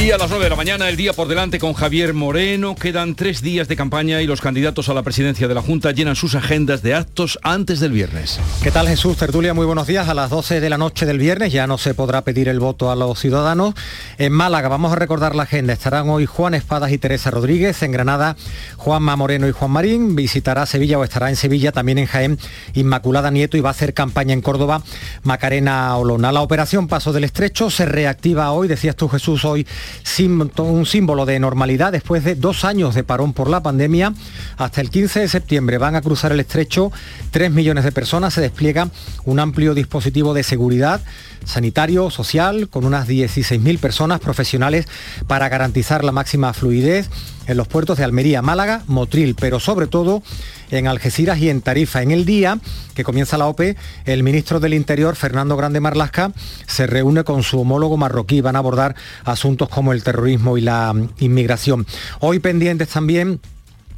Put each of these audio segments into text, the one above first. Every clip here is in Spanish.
Y a las 9 de la mañana, el día por delante con Javier Moreno. Quedan tres días de campaña y los candidatos a la presidencia de la Junta llenan sus agendas de actos antes del viernes. ¿Qué tal Jesús Tertulia? Muy buenos días. A las 12 de la noche del viernes ya no se podrá pedir el voto a los ciudadanos. En Málaga vamos a recordar la agenda. Estarán hoy Juan Espadas y Teresa Rodríguez. En Granada, Juanma Moreno y Juan Marín. Visitará Sevilla o estará en Sevilla, también en Jaén, Inmaculada Nieto y va a hacer campaña en Córdoba Macarena Olona. La operación Paso del Estrecho se reactiva hoy, decías tú Jesús, hoy un símbolo de normalidad después de dos años de parón por la pandemia. Hasta el 15 de septiembre van a cruzar el estrecho 3 millones de personas. Se despliega un amplio dispositivo de seguridad sanitario, social, con unas 16.000 personas profesionales para garantizar la máxima fluidez en los puertos de Almería, Málaga, Motril, pero sobre todo en Algeciras y en Tarifa. En el día que comienza la OPE, el ministro del Interior, Fernando Grande Marlasca, se reúne con su homólogo marroquí. Van a abordar asuntos como el terrorismo y la inmigración. Hoy pendientes también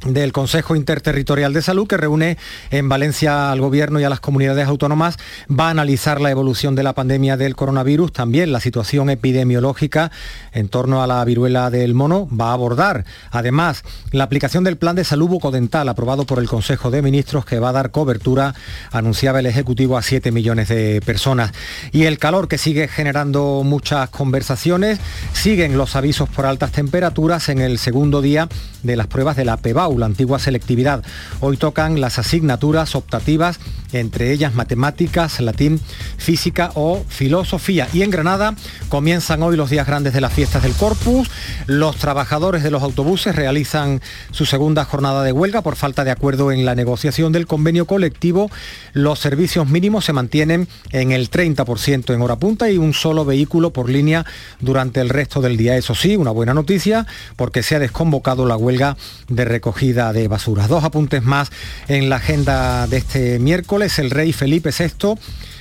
del Consejo Interterritorial de Salud que reúne en Valencia al Gobierno y a las comunidades autónomas va a analizar la evolución de la pandemia del coronavirus, también la situación epidemiológica en torno a la viruela del mono, va a abordar además la aplicación del plan de salud bucodental aprobado por el Consejo de Ministros que va a dar cobertura, anunciaba el Ejecutivo, a 7 millones de personas. Y el calor que sigue generando muchas conversaciones, siguen los avisos por altas temperaturas en el segundo día de las pruebas de la PEBAU la antigua selectividad. Hoy tocan las asignaturas optativas, entre ellas matemáticas, latín, física o filosofía. Y en Granada comienzan hoy los días grandes de las fiestas del Corpus. Los trabajadores de los autobuses realizan su segunda jornada de huelga por falta de acuerdo en la negociación del convenio colectivo. Los servicios mínimos se mantienen en el 30% en hora punta y un solo vehículo por línea durante el resto del día. Eso sí, una buena noticia porque se ha desconvocado la huelga de recogida de basuras. Dos apuntes más en la agenda de este miércoles. El rey Felipe VI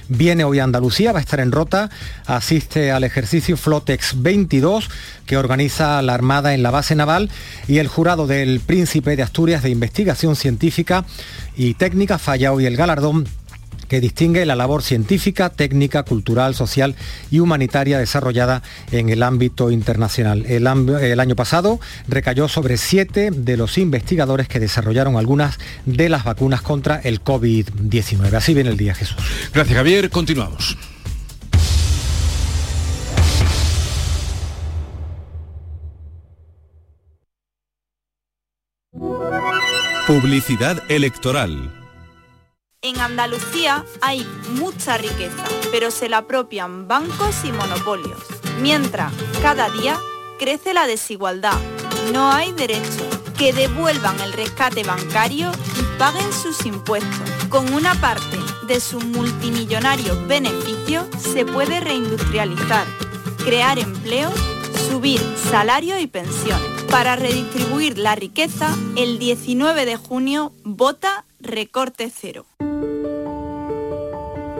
viene hoy a Andalucía, va a estar en Rota, asiste al ejercicio Flotex 22 que organiza la Armada en la base naval y el jurado del Príncipe de Asturias de Investigación Científica y Técnica falla hoy el galardón que distingue la labor científica, técnica, cultural, social y humanitaria desarrollada en el ámbito internacional. El, año pasado recayó sobre siete de los investigadores que desarrollaron algunas de las vacunas contra el COVID-19. Así viene el día, Jesús. Gracias, Javier. Continuamos. Publicidad electoral. En Andalucía hay mucha riqueza, pero se la apropian bancos y monopolios. Mientras, cada día crece la desigualdad. No hay derecho. Que devuelvan el rescate bancario y paguen sus impuestos. Con una parte de sus multimillonarios beneficios se puede reindustrializar, crear empleo, subir salario y pensiones. Para redistribuir la riqueza, el 19 de junio vota recorte cero.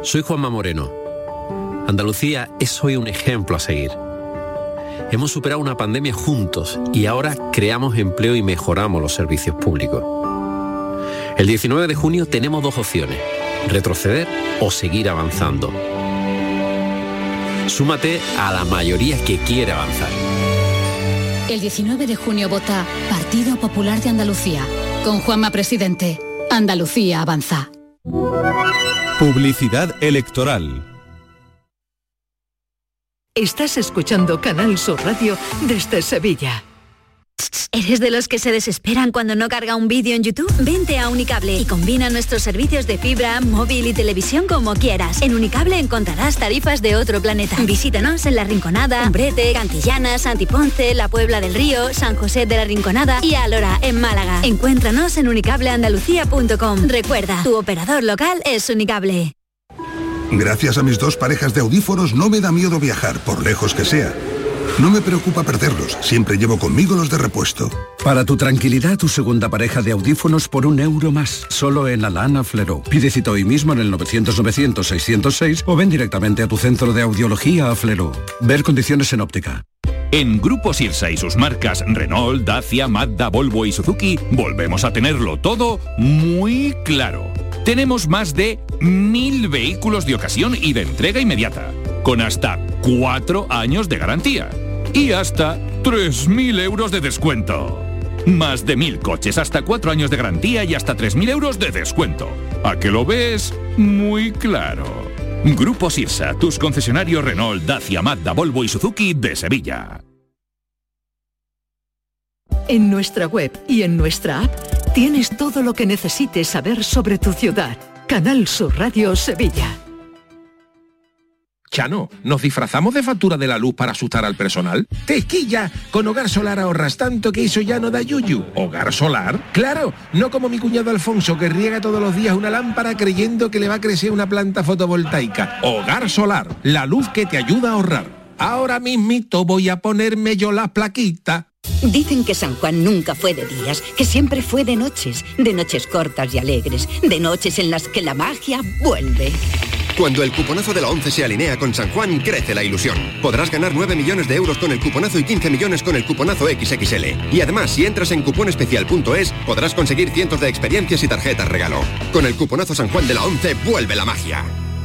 Soy Juanma Moreno. Andalucía es hoy un ejemplo a seguir. Hemos superado una pandemia juntos y ahora creamos empleo y mejoramos los servicios públicos. El 19 de junio tenemos dos opciones, retroceder o seguir avanzando. Súmate a la mayoría que quiere avanzar. El 19 de junio vota Partido Popular de Andalucía. Con Juanma Presidente, Andalucía avanza. Publicidad electoral. Estás escuchando Canal Sur Radio desde Sevilla. ¿Eres de los que se desesperan cuando no carga un vídeo en YouTube? Vente a Unicable y combina nuestros servicios de fibra, móvil y televisión como quieras. En Unicable encontrarás tarifas de otro planeta. Visítanos en La Rinconada, Umbrete, Cantillana, Santiponce, La Puebla del Río, San José de la Rinconada y Alora, en Málaga. Encuéntranos en unicableandalucía.com. Recuerda, tu operador local es Unicable. Gracias a mis dos parejas de audífonos no me da miedo viajar, por lejos que sea. No me preocupa perderlos, siempre llevo conmigo los de repuesto. Para tu tranquilidad, tu segunda pareja de audífonos por un euro más, solo en Alana Flero. Pide cita hoy mismo en el 900-900-606 o ven directamente a tu centro de audiología a Flero. Ver condiciones en óptica. En Grupo Sirsa y sus marcas Renault, Dacia, Mazda, Volvo y Suzuki, volvemos a tenerlo todo muy claro tenemos más de mil vehículos de ocasión y de entrega inmediata, con hasta cuatro años de garantía y hasta 3.000 euros de descuento. Más de mil coches, hasta cuatro años de garantía y hasta 3.000 euros de descuento. ¿A que lo ves? Muy claro. Grupo Sirsa, tus concesionarios Renault, Dacia, Mazda, Volvo y Suzuki de Sevilla. En nuestra web y en nuestra app tienes todo lo que necesites saber sobre tu ciudad. Canal Sur Radio Sevilla. Chano, ¿nos disfrazamos de factura de la luz para asustar al personal? ¡Tequilla! Con Hogar Solar ahorras tanto que eso ya no da yuyu. ¿Hogar Solar? ¡Claro! No como mi cuñado Alfonso que riega todos los días una lámpara creyendo que le va a crecer una planta fotovoltaica. Hogar Solar, la luz que te ayuda a ahorrar. Ahora mismito voy a ponerme yo la plaquita. Dicen que San Juan nunca fue de días, que siempre fue de noches, de noches cortas y alegres, de noches en las que la magia vuelve. Cuando el cuponazo de la 11 se alinea con San Juan, crece la ilusión. Podrás ganar 9 millones de euros con el cuponazo y 15 millones con el cuponazo XXL. Y además, si entras en cuponespecial.es, podrás conseguir cientos de experiencias y tarjetas regalo. Con el cuponazo San Juan de la 11, vuelve la magia.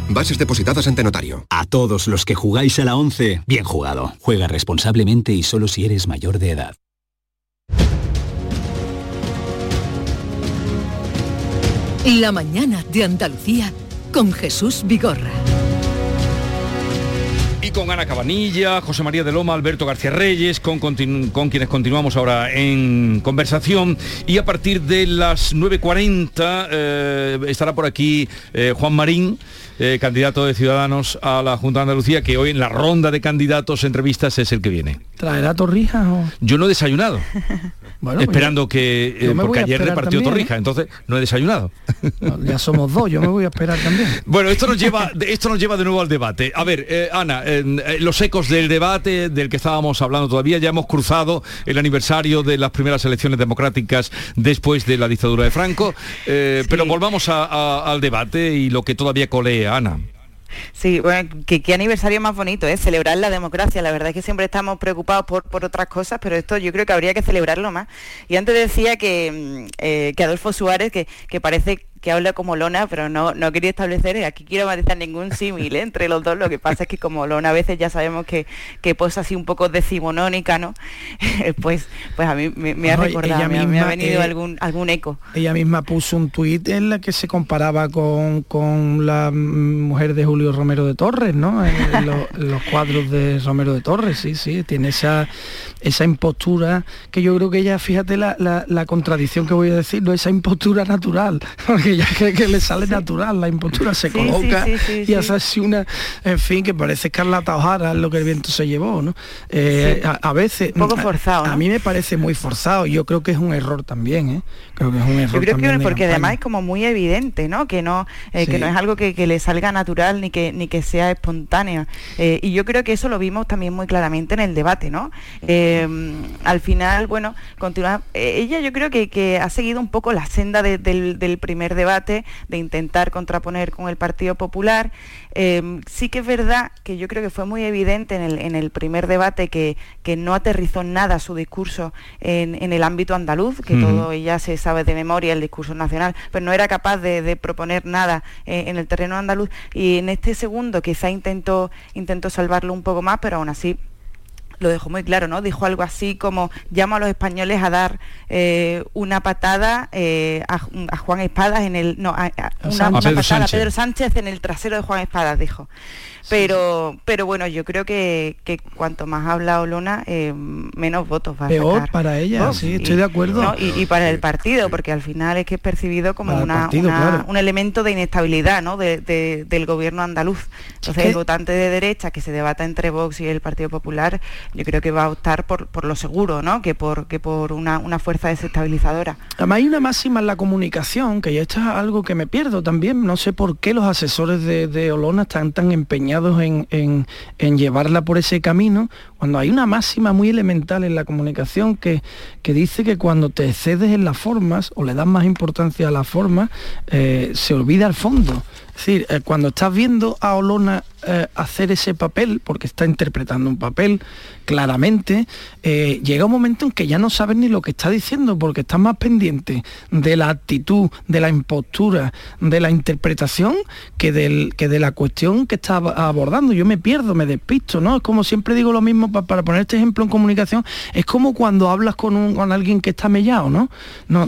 Bases depositadas ante notario. A todos los que jugáis a la 11, bien jugado. Juega responsablemente y solo si eres mayor de edad. La mañana de Andalucía con Jesús Vigorra. Y con Ana Cabanilla, José María de Loma, Alberto García Reyes, con, quienes continuamos ahora en conversación. Y a partir de las 9.40 eh, estará por aquí eh, Juan Marín, eh, candidato de Ciudadanos a la Junta de Andalucía, que hoy en la ronda de candidatos entrevistas es el que viene. ¿Traerá torrijas o...? Yo no he desayunado. Bueno, pues esperando que... eh, porque ayer repartió también, torrija, ¿eh? entonces no he desayunado. Ya somos dos, yo me voy a esperar también. Bueno, esto nos lleva, de- esto nos lleva de nuevo al debate. A ver, Ana, los ecos del debate del que estábamos hablando todavía, ya hemos cruzado el aniversario de las primeras elecciones democráticas después de la dictadura de Franco, pero volvamos a- a- al debate y lo que todavía colea, Ana. Sí, bueno, qué, qué aniversario más bonito, ¿eh? Celebrar la democracia. La verdad es que siempre estamos preocupados por, por otras cosas, pero esto yo creo que habría que celebrarlo más. Y antes decía que, mm, eh, que Adolfo Suárez, que, que parece que habla como Lona, pero no, no quería establecer, aquí quiero matizar ningún símil ¿eh? entre los dos, lo que pasa es que como Lona a veces ya sabemos que, que posa así un poco decimonónica, ¿no? pues, pues a mí me, me ha recordado, ella me, ha- me ha venido eh, algún, algún eco. Ella misma puso un tuit en la que se comparaba con, con la mujer de Julio Romero de Torres, ¿no? En, los cuadros de Romero de Torres, sí, sí, tiene esa, esa impostura que yo creo que ella, fíjate la, la- la contradicción que voy a decir, ¿no? esa impostura natural, porque ella cree que le sale natural, la impostura se coloca y hace así una, en fin, que parece Carlata O'Hara lo que el viento se llevó, ¿no? Eh, a, a veces... Un poco forzado, A, ¿no? mí me parece muy forzado, yo creo que es un error también, ¿eh? Creo que es un error Yo creo también que porque además es como muy evidente, ¿no? Que no, eh, que no es algo que, que le salga natural ni que ni que sea espontánea. Eh, y yo creo que eso lo vimos también muy claramente en el debate, ¿no? Al final, bueno, continúa. ella yo creo que, que ha seguido un poco la senda de- del, del primer debate, de intentar contraponer con el Partido Popular. Eh, sí que es verdad que yo creo que fue muy evidente en el, en el primer debate que, que no aterrizó nada su discurso en, en el ámbito andaluz, que todo ya se sabe de memoria el discurso nacional, pero no era capaz de, de proponer nada eh, en el terreno andaluz. Y en este segundo quizá intentó, intentó salvarlo un poco más, pero aún así lo dejó muy claro, ¿no? Dijo algo así como llamo a los españoles a dar eh, una patada eh, a, Ju- a Juan Espadas en el no a, a- una, A Pedro patada Sánchez. a Pedro Sánchez en el trasero de Juan Espadas, dijo. Pero pero bueno, yo creo que, que cuanto más habla Olona, eh, menos votos va a Peor sacar. para ella, Vox. sí, Y- estoy de acuerdo. ¿no? Y, y para el partido, porque al final es que es percibido como una, partido, una- claro. un elemento de inestabilidad ¿no? de- de- del gobierno andaluz. Entonces el votante de derecha que se debata entre Vox y el Partido Popular, yo creo que va a optar por, por lo seguro, ¿no? que por, que por una, una fuerza desestabilizadora. Además hay una máxima en la comunicación, que ya esto es algo que me pierdo también. No sé por qué los asesores de, de Olona están tan empeñados en, llevarla por ese camino, cuando hay una máxima muy elemental en la comunicación que, que dice que cuando te excedes en las formas o le das más importancia a las formas, eh, se olvida el fondo. Es decir, eh, cuando estás viendo a Olona eh, hacer ese papel, porque está interpretando un papel claramente, eh, llega un momento en que ya no sabes ni lo que está diciendo, porque estás más pendiente de la actitud, de la impostura, de la interpretación, que, del, que de la cuestión que está abordando. Yo me pierdo, me despisto, ¿no? Es como siempre digo lo mismo, para poner este ejemplo en comunicación, es como cuando hablas con, un, con alguien que está mellado, ¿no? no,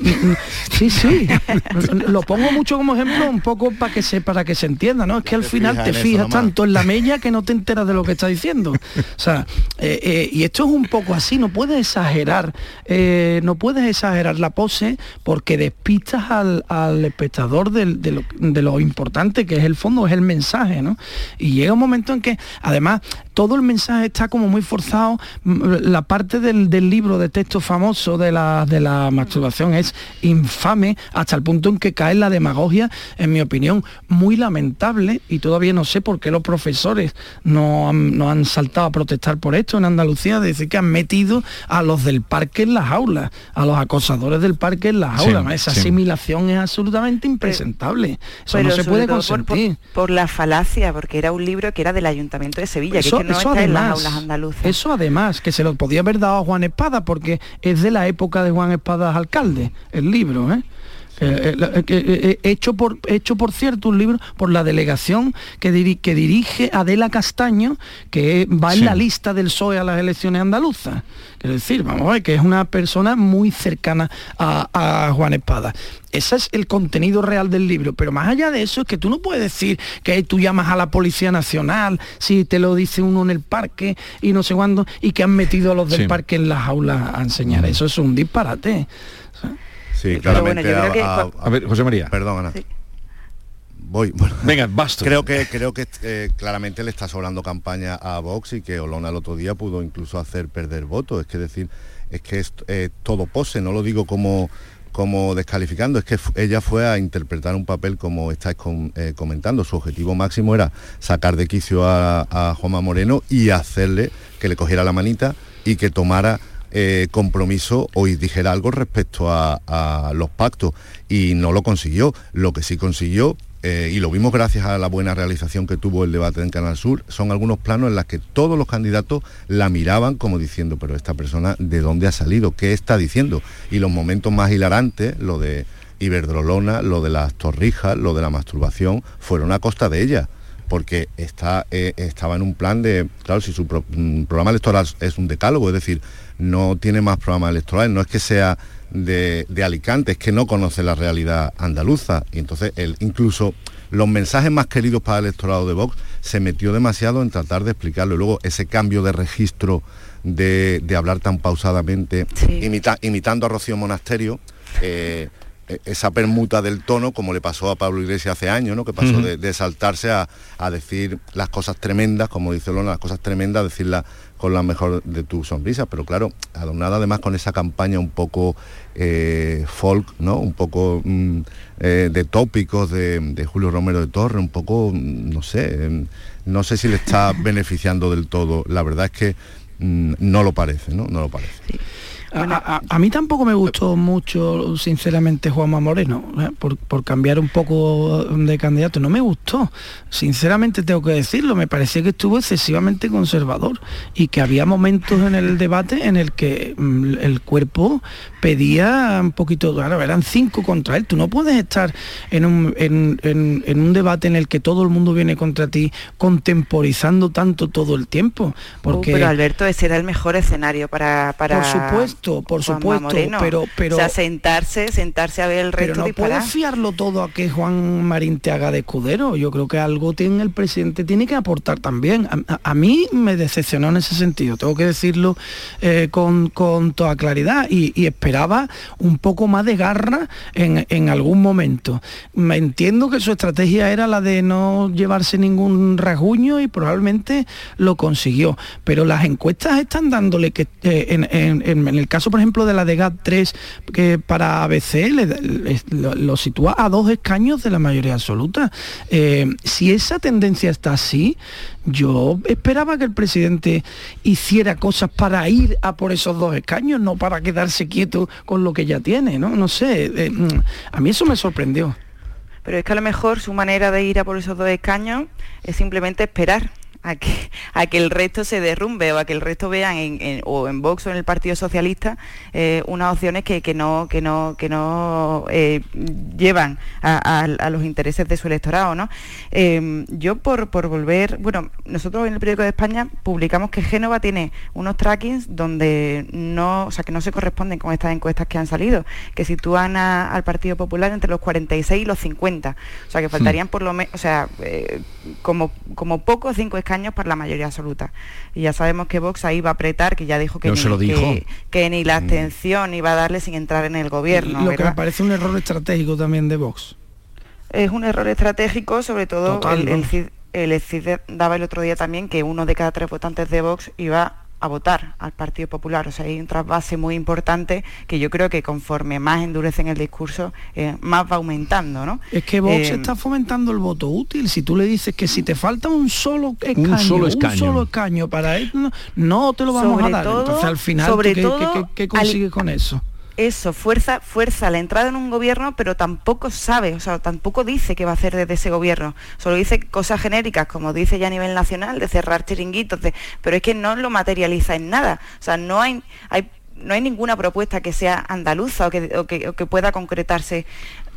sí, sí. lo pongo mucho como ejemplo un poco para que se, para que se entienda, ¿no? Es que al final te fijas tanto la mella que no te enteras de lo que está diciendo. O sea, eh, eh, y esto es un poco así, no puedes exagerar, eh, no puedes exagerar la pose porque despistas al, espectador de, lo, importante que es el fondo, es el mensaje, ¿no? Y llega un momento en que, además, todo el mensaje está como muy forzado. La parte del, libro de texto famoso de la, de la masturbación es infame hasta el punto en que cae la demagogia, en mi opinión, muy lamentable y todavía no sé por qué los profesores no han, no han saltado a protestar por esto en Andalucía, de decir que han metido a los del parque en las aulas, a los acosadores del parque en las aulas. Esa asimilación es absolutamente impresentable. Eso no se puede consentir. Por, la falacia, porque era un libro que era del Ayuntamiento de Sevilla, que eso además, Eso además, que se lo podía haber dado a Juan Espada, porque es de la época de Juan Espada alcalde, el libro, ¿eh? Eh, eh, eh, hecho, por, hecho, por cierto, un libro por la delegación que, que dirige Adela Castaño, que va en la lista del PSOE a las elecciones andaluzas. Quiero decir, vamos a ver, que es una persona muy cercana a, Juan Espada. Ese es el contenido real del libro, pero más allá de eso es que tú no puedes decir que tú llamas a la Policía Nacional si te lo dice uno en el parque y no sé cuándo, y que han metido a los del parque en las aulas a enseñar. Eso es un disparate. Sí, claramente. a, ver, José María. Perdón, Voy. Venga, basta. Creo que, creo que eh, claramente le está sobrando campaña a Vox y que Olona el otro día pudo incluso hacer perder votos. Es que decir, es que es eh, todo pose, no lo digo como como descalificando, es que ella fue a interpretar un papel como estáis eh, comentando. Su objetivo máximo era sacar de quicio a, a Juanma Moreno y hacerle que le cogiera la manita y que tomara eh, compromiso o dijera algo respecto a, los pactos y no lo consiguió. Lo que sí consiguió, eh, y lo vimos gracias a la buena realización que tuvo el debate en Canal Sur, son algunos planos en los que todos los candidatos la miraban como diciendo, pero esta persona, ¿de dónde ha salido? ¿Qué está diciendo? Y los momentos más hilarantes, lo de Iberdrolona, lo de las torrijas, lo de la masturbación, fueron a costa de ella porque está, eh, estaba en un plan de, claro, si su mm, programa electoral es un decálogo, es decir, no tiene más programas electorales, no es que sea de, Alicante, es que no conoce la realidad andaluza. Y entonces él, incluso los mensajes más queridos para el electorado de Vox se metió demasiado en tratar de explicarlo. Y luego ese cambio de registro de, hablar tan pausadamente, imitando a Rocío Monasterio, eh, e, esa permuta del tono, como le pasó a Pablo Iglesias hace años, ¿no? que pasó de, saltarse a, decir las cosas tremendas, como dice Lona, las cosas tremendas, decirlas con la mejor de tus sonrisas, pero claro, adornada además con esa campaña un poco eh, folk, ¿no? Un poco mm, eh, de tópicos de, Julio Romero de Torre, un poco, mm, no sé, mm, no sé si le está beneficiando del todo. La verdad es que no lo parece, ¿no? No lo parece. A, mí tampoco me gustó mucho, sinceramente, Juanma Moreno, ¿eh? por, cambiar un poco de candidato. No me gustó, sinceramente tengo que decirlo. Me parecía que estuvo excesivamente conservador y que había momentos en el debate en el que mm, el cuerpo pedía un poquito, claro, eran cinco contra él. Tú no puedes estar en un, en, un debate en el que todo el mundo viene contra ti, contemporizando tanto todo el tiempo. Uh, porque... pero Alberto, ese era el mejor escenario para... para... Por supuesto por supuesto, pero, pero... O sentarse, sentarse a ver el reto Pero no puedes fiarlo todo a que Juan Marín te haga de escudero. Yo creo que algo tiene el presidente, tiene que aportar también. A, mí me decepcionó en ese sentido, tengo que decirlo eh, con, toda claridad y, esperaba un poco más de garra en, algún momento. Me entiendo que su estrategia era la de no llevarse ningún rasguño y probablemente lo consiguió, pero las encuestas están dándole que eh, en, el caso, por ejemplo, de la de GAT3, que para ABC lo, sitúa a dos escaños de la mayoría absoluta. Eh, si esa tendencia está así, yo esperaba que el presidente hiciera cosas para ir a por esos dos escaños, no para quedarse quieto con lo que ya tiene, ¿no? No sé, eh, mm, a mí eso me sorprendió. pero es que a lo mejor su manera de ir a por esos dos escaños es simplemente esperar a que, a que el resto se derrumbe o a que el resto vean en, o en Vox o en el Partido Socialista eh, unas opciones que, no, que no, que no eh, llevan a, los intereses de su electorado. ¿no? Em, yo por, por volver, bueno, nosotros en el periódico de España publicamos que Génova tiene unos trackings donde no, o sea, que no se corresponden con estas encuestas que han salido, que sitúan al Partido Popular entre los 46 y los 50. O sea, que faltarían hmm. por lo menos, o sea, eh, como, como poco cinco escaños para la mayoría absoluta. Y ya sabemos que Vox ahí va a apretar, que ya dijo que, ni, Que, ni la mm. abstención iba a darle sin entrar en el gobierno. Lo que me parece un error estratégico también de Vox. Es un error estratégico, sobre todo el, el, CID daba el otro día también que uno de cada tres votantes de Vox iba a votar al Partido Popular. O sea, hay un trasvase muy importante que yo creo que conforme más endurecen el discurso, eh, más va aumentando, ¿no? Es que Vox eh, está fomentando el voto útil. Si tú le dices que si te falta un solo escaño, un solo escaño, para él, no, te lo vamos a dar. Entonces al final, sobre ¿qué, todo, qué, consigues con eso? Eso, fuerza, fuerza la entrada en un gobierno, pero tampoco sabe, o sea, tampoco dice qué va a hacer desde ese gobierno. Solo dice cosas genéricas, como dice ya a nivel nacional, de cerrar chiringuitos, pero es que no lo materializa en nada. O sea, no hay, no hay ninguna propuesta que sea andaluza o que, o que, pueda concretarse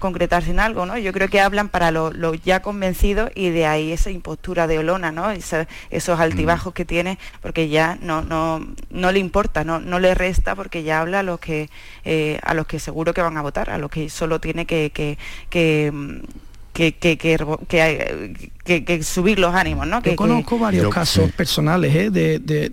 concretarse en algo, ¿no? Yo creo que hablan para los ya convencidos y de ahí esa impostura de Olona, ¿no? esos altibajos que tiene, porque ya no, no, no le importa, no, no le resta, porque ya habla a los que eh, a los que seguro que van a votar, a los que solo tiene que, que, que que, que, que, subir los ánimos, ¿no? Yo conozco varios casos personales, ¿eh? de,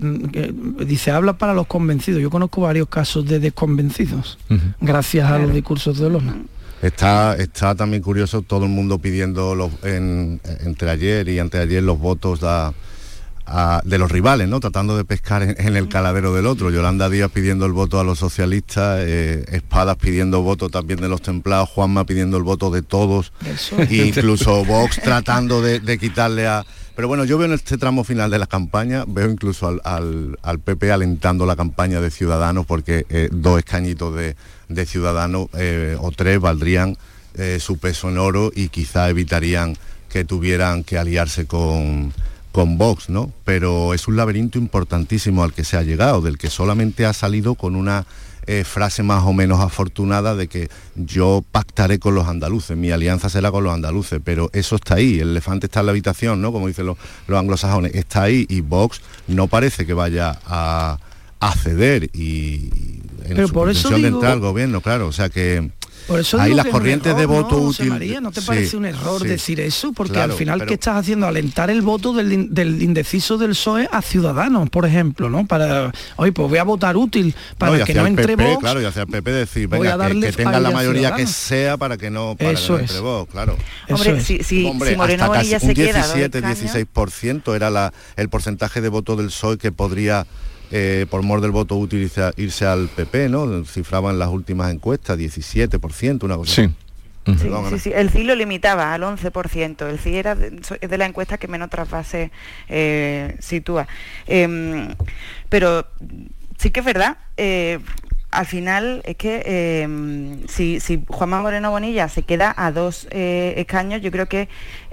dice, habla para los convencidos. Yo conozco varios casos de desconvencidos, gracias a los discursos de Olona. Está, está también curioso todo el mundo pidiendo los, entre ayer y anteayer los votos de los rivales, ¿no? Tratando de pescar en, el caladero del otro. Yolanda Díaz pidiendo el voto a los socialistas, eh, Espadas pidiendo voto también de los templados, Juanma pidiendo el voto de todos, e incluso Vox tratando de, quitarle a... Pero bueno, yo veo en este tramo final de la campaña, veo incluso al, al, PP alentando la campaña de Ciudadanos porque eh, dos escañitos de, de Ciudadanos eh, o tres valdrían eh, su peso en oro y quizá evitarían que tuvieran que aliarse con, con Vox, ¿no? Pero es un laberinto importantísimo al que se ha llegado, del que solamente ha salido con una eh, frase más o menos afortunada de que yo pactaré con los andaluces, mi alianza será con los andaluces, pero eso está ahí, el elefante está en la habitación, ¿no? Como dicen los, los anglosajones, está ahí y Vox no parece que vaya a, a ceder y, en pero su por eso de entrar al gobierno, claro, o sea que por eso Ahí las corrientes de voto útil. María, ¿no te parece un error decir eso? Porque al final, ¿qué estás haciendo? Alentar el voto del, indeciso del PSOE a Ciudadanos, por ejemplo, ¿no? Para, oye, pues voy a votar útil para que no entre PP, Claro, y hacia el PP decir, venga, que, tenga la mayoría que sea para que no, para eso que no entre vos, claro. Hombre, si, si, Hombre, si Moreno hasta casi un 17, 16% era la, el porcentaje de voto del PSOE que podría eh, por mor del voto útil irse, al PP, ¿no? Cifraban las últimas encuestas, 17%, una cosa sí. Sí, El CI lo limitaba al 11%. El CI era de, de la encuesta que menos trasvase eh, sitúa. Em, pero sí que es verdad. Eh, al final es que em, si, si Juanma Moreno Bonilla se queda a dos eh, escaños, yo creo que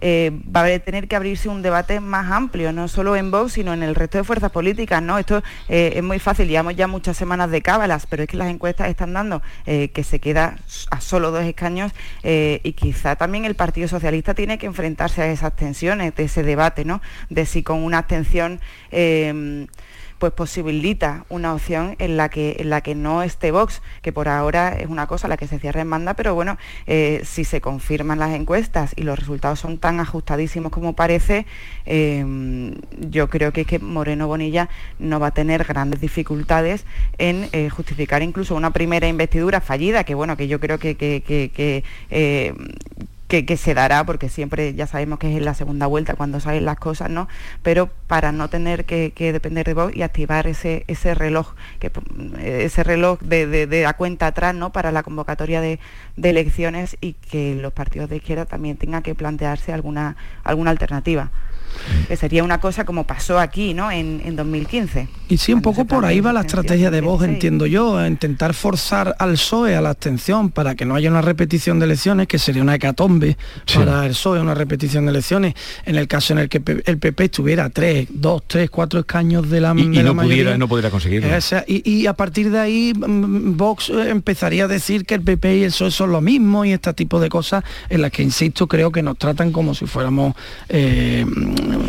eh, va a tener que abrirse un debate más amplio, no solo en Vox, sino en el resto de fuerzas políticas. ¿no? Esto eh, es muy fácil, llevamos ya muchas semanas de cábalas, pero es que las encuestas están dando que se queda a solo dos escaños y quizá también el Partido Socialista tiene que enfrentarse a esas tensiones, de ese debate, ¿no? de si con una abstención em, pues posibilita una opción en la que, en la que no esté Vox, que por ahora es una cosa la que se cierra en banda, pero bueno, eh, si se confirman las encuestas y los resultados son tan ajustadísimos como parece, em, yo creo que es que Moreno Bonilla no va a tener grandes dificultades en eh, justificar incluso una primera investidura fallida, que bueno, que yo creo que, eh, que, se dará, porque siempre ya sabemos que es en la segunda vuelta cuando salen las cosas, ¿no? Pero para no tener que, depender de vos y activar ese, ese reloj, que, ese reloj de, de, la cuenta atrás, ¿no? Para la convocatoria de, elecciones y que los partidos de izquierda también tengan que plantearse alguna, alguna alternativa. Que sería una cosa como pasó aquí, ¿no? En, en 2015. Y sí, un poco por ahí va la estrategia de Vox, entiendo yo, a intentar forzar al PSOE a la abstención para que no haya una repetición de elecciones, que sería una hecatombe para el PSOE, una repetición de elecciones, en el caso en el que el PP estuviera tres, dos, tres, cuatro escaños de la, y, de la no mayoría. pudiera no pudiera conseguirlo O sea, y, y a partir de ahí mm, Vox eh, empezaría a decir que el PP y el PSOE son lo mismo y este tipo de cosas en las que, insisto, creo que nos tratan como si fuéramos, eh,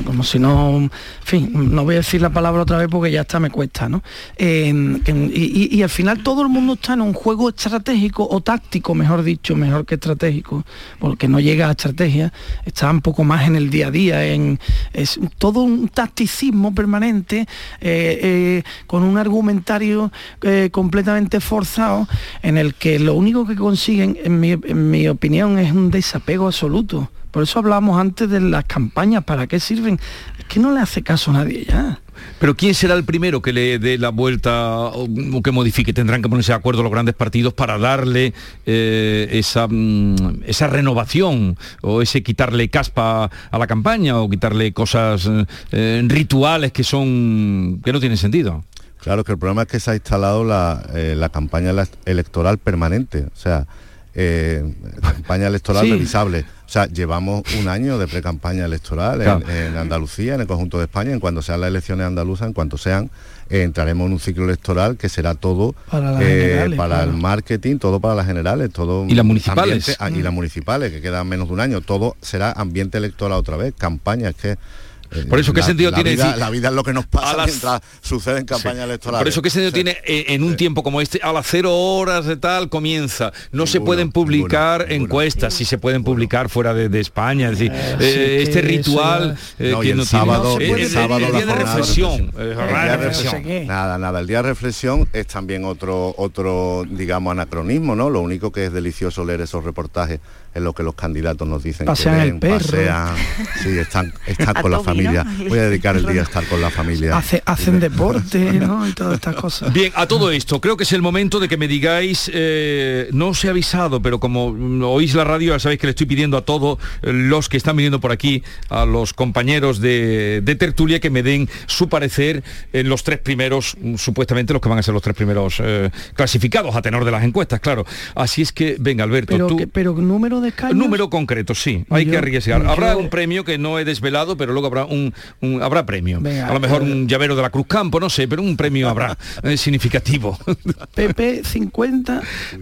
como si no, en fin, no voy a decir la palabra otra vez porque ya está me cuesta, ¿no? Y, al final todo el mundo está en un juego estratégico o táctico, mejor dicho, mejor que estratégico, porque no llega a estrategia, está un poco más en el día a día, en es todo un tacticismo permanente, eh, eh, con un argumentario eh, completamente forzado, en el que lo único que consiguen, en mi opinión, es un desapego absoluto. Por eso hablamos antes de las campañas, ¿para qué sirven? Es que no le hace caso a nadie ya. Pero ¿quién será el primero que le dé la vuelta o, que modifique? Tendrán que ponerse de acuerdo los grandes partidos para darle eh, esa, mm, esa renovación o ese quitarle caspa a la campaña o quitarle cosas eh, eh, rituales que son que no tienen sentido. Claro que el problema es que se ha instalado la, eh, la campaña ele- electoral permanente, o sea, eh, campaña electoral Sí. revisable. O sea, llevamos un año de pre-campaña electoral en, Claro. en Andalucía, en el conjunto de España, en cuanto sean las elecciones andaluzas, en cuanto sean, eh, entraremos en un ciclo electoral que será todo Para las eh, generales, para el marketing, todo para las generales, todo Y las municipales. ambiente- ah, y las municipales, que quedan menos de un año, todo será ambiente electoral otra vez, campaña, es que Por eso, ¿qué la- sentido la tiene vida- decir- la vida es lo que nos pasa las- mientras sucede en campaña electoral. Por eso, ¿qué sentido tiene eh, en un tiempo como este? A las cero horas de tal comienza. No se pueden publicar encuestas, si se pueden publicar fuera de, de España. Es decir, eh, este ritual eh, No, y el no sábado, tiene... el sábado el día de eh, El jornada día de de reflexión. reflexión. Nada, nada. El día de reflexión es también otro, otro, digamos, anacronismo, ¿no? Lo único que es delicioso leer esos reportajes es lo que los candidatos nos dicen Pasean que el perro. pasean, sí, están, están con la Voy a dedicar el día a estar con la familia. Hace- hacen deporte, ¿no? Y todas estas cosas. Bien, a todo esto, creo que es el momento de que me digáis, eh, no os he avisado, pero como oís la radio, ya sabéis que le estoy pidiendo a todos los que están viniendo por aquí, a los compañeros de, de tertulia, que me den su parecer en los tres primeros, supuestamente los que van a ser los tres primeros eh, clasificados a tenor de las encuestas, claro. Así es que, venga, Alberto, Pero, tú... que- pero número de escaños. Número concreto, sí. Hay Yo- que arriesgar. yo- Habrá un premio que no he desvelado, pero luego habrá un, un- habrá premio. Venga, a lo mejor eh, un llavero de la Cruz Campo, no sé, pero un premio habrá eh, significativo. PP 50,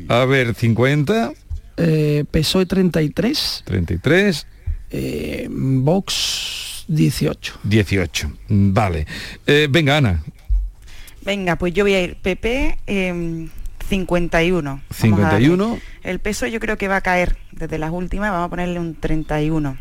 A ver, 50, eh, PSOE 33, 33, eh, Vox 18. 18. Vale. Eh, venga, Ana. Venga, pues yo voy a ir PP eh, 51. Vamos a 51. darle. El peso yo creo que va a caer desde las últimas, vamos a ponerle un 31.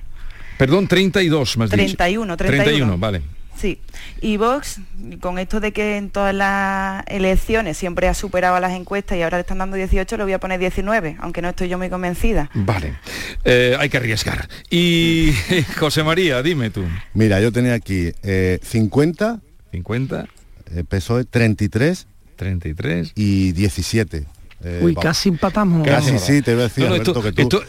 Perdón, 32 más 31, 31. 31, vale. Sí. Y Vox, con esto de que en todas las elecciones siempre ha superado a las encuestas y ahora le están dando 18, le voy a poner 19, aunque no estoy yo muy convencida. Vale. Eh, hay que arriesgar. Y José María, dime tú. Mira, yo tenía aquí eh, 50, 50, eh, PSOE 33, 33 y 17. Eh, Uy, va- casi empatamos. Casi sí, te iba a decir, No, no, Alberto, esto- que tú, esto-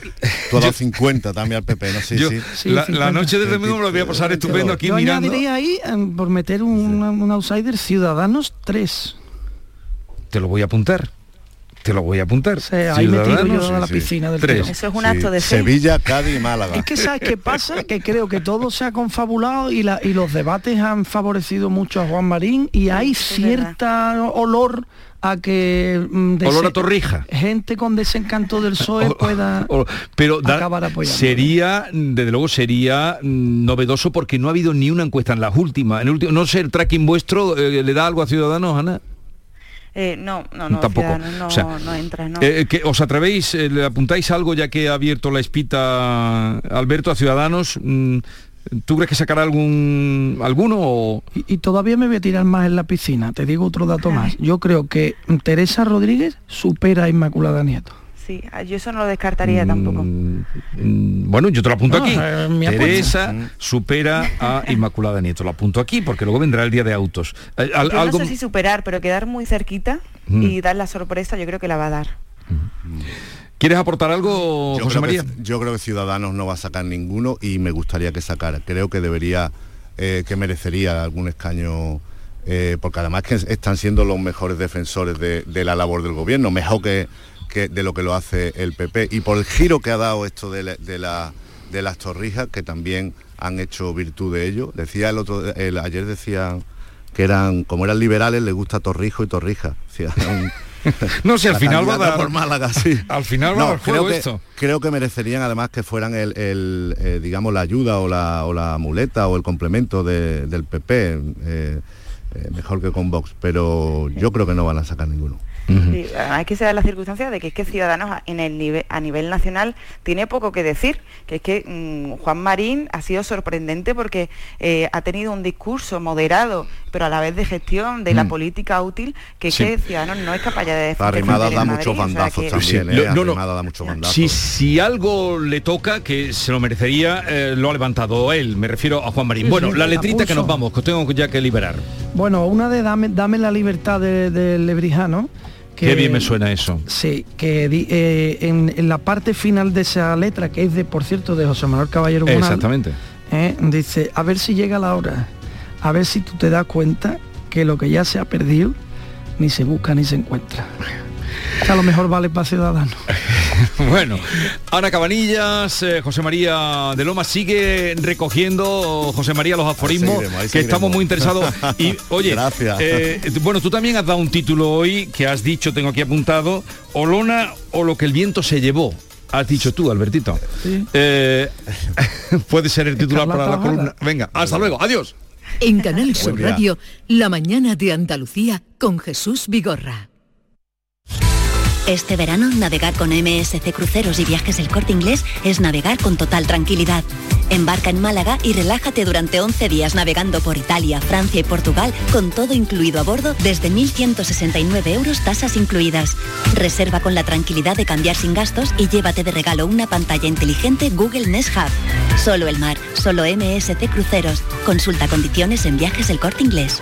tú has dado 50 también al PP, ¿no? Sí, Yo- sí. la, la noche del domingo me lo voy a pasar estupendo aquí Yo mirando. añadiría ahí, em, por meter un, un outsider, Ciudadanos 3. Te lo voy a apuntar. Te lo voy a apuntar. ahí me tiro Ciudadanos, yo a la piscina del tres. tirón. Eso es un acto de fe. Sevilla, Cádiz y Málaga. Es que ¿sabes qué pasa? Que creo que todo se ha confabulado y, la- y los debates han favorecido mucho a Juan Marín y hay cierta olor a que mm, Olor a torrija. gente con desencanto del PSOE pueda O- pero da- acabar apoyando. sería desde luego sería mm, novedoso porque no ha habido ni una encuesta en las últimas en el último no sé el tracking vuestro eh, le da algo a ciudadanos Ana Eh, no, no, no, Tampoco. No, O sea, no entra, no. Eh, que os atrevéis eh, le apuntáis algo ya que ha abierto la espita Alberto a ciudadanos Mm, ¿Tú crees que sacará algún alguno o Y, y todavía me voy a tirar más en la piscina. Te digo otro dato más. Yo creo que Teresa Rodríguez supera a Inmaculada Nieto. Sí, ah, yo eso no lo descartaría tampoco. Mm, bueno, yo te lo apunto No, aquí. eh. Teresa supera a Inmaculada Nieto. Lo apunto aquí porque luego vendrá el día de autos. Eh, al- Yo algo no sé si superar, pero quedar muy cerquita Mm. y dar la sorpresa, yo creo que la va a dar. ¿Quieres aportar algo, Yo José creo, María? que, yo creo que Ciudadanos no va a sacar ninguno y me gustaría que sacara. Creo que debería eh, que merecería algún escaño eh, porque además que están siendo los mejores defensores de, de la labor del gobierno, mejor que, que de lo que lo hace el PP. Y por el giro que ha dado esto de, la- de la- de las torrijas, que también han hecho virtud de ello. Decía el otro, el- ayer decían que eran, como eran liberales, les gusta Torrijo y Torrija. Decía, un- No sé, al final va a dar- por Málaga, sí. Al final va a No, dar juego creo que, esto. Creo que merecerían además que fueran el, el, eh, digamos, la ayuda o la, o la muleta o el complemento de- del PP, eh, eh, mejor que con Vox, pero yo creo que no van a sacar ninguno. Sí, hay que se da la circunstancia de que es que Ciudadanos a- en el nivel, a nivel nacional tiene poco que decir, que es que mm, Juan Marín ha sido sorprendente porque eh, ha tenido un discurso moderado, pero a la vez de gestión de la Mm. política útil, que es Sí. que Ciudadanos no es capaz ya de defender. Arrimadas en da muchos bandazos también. Arrimada. Si, si algo le toca, que se lo merecería, eh, lo ha levantado él, me refiero a Juan Marín. Sí, bueno, sí, la la letrita que nos vamos, que tengo ya que liberar. Bueno, una de Dame, dame la libertad de, de Lebrijano. Que, Qué bien me suena eso. Sí, que eh, en, en la parte final de esa letra, que es de, por cierto, de José Manuel Caballero Bonal, Exactamente. eh, dice, a ver si llega la hora, a ver si tú te das cuenta que lo que ya se ha perdido ni se busca ni se encuentra. Que a lo mejor vale para Ciudadanos. Bueno, Ana Cabanillas, eh, José María de Loma sigue recogiendo, José María, los aforismos, Ahí seguiremos, ahí que estamos muy interesados. Y oye, Gracias. eh, bueno, tú también has dado un título hoy que has dicho, tengo aquí apuntado, Olona o lo que el viento se llevó. Has dicho tú, Albertito. Sí. Eh, puede ser el titular para la columna. Venga, hasta luego, adiós. En Canal Sur. Radio, La mañana de Andalucía con Jesús Vigorra. Este verano, navegar con MSC Cruceros y Viajes El Corte Inglés es navegar con total tranquilidad. Embarca en Málaga y relájate durante 11 días navegando por Italia, Francia y Portugal con todo incluido a bordo desde 1.169 euros tasas incluidas. Reserva con la tranquilidad de cambiar sin gastos y llévate de regalo una pantalla inteligente Google Nest Hub. Solo el mar, solo MSC Cruceros. Consulta condiciones en Viajes El Corte Inglés.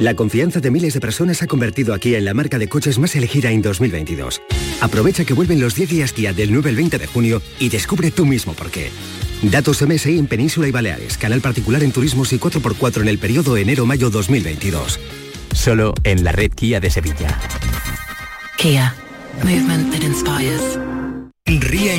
La confianza de miles de personas ha convertido aquí en la marca de coches más elegida en 2022. Aprovecha que vuelven los 10 días Kia del 9 al 20 de junio y descubre tú mismo por qué. Datos MSI en Península y Baleares, canal particular en turismos y 4x4 en el periodo enero-mayo 2022. Solo en la red Kia de Sevilla. Kia. Movement that inspires. Ria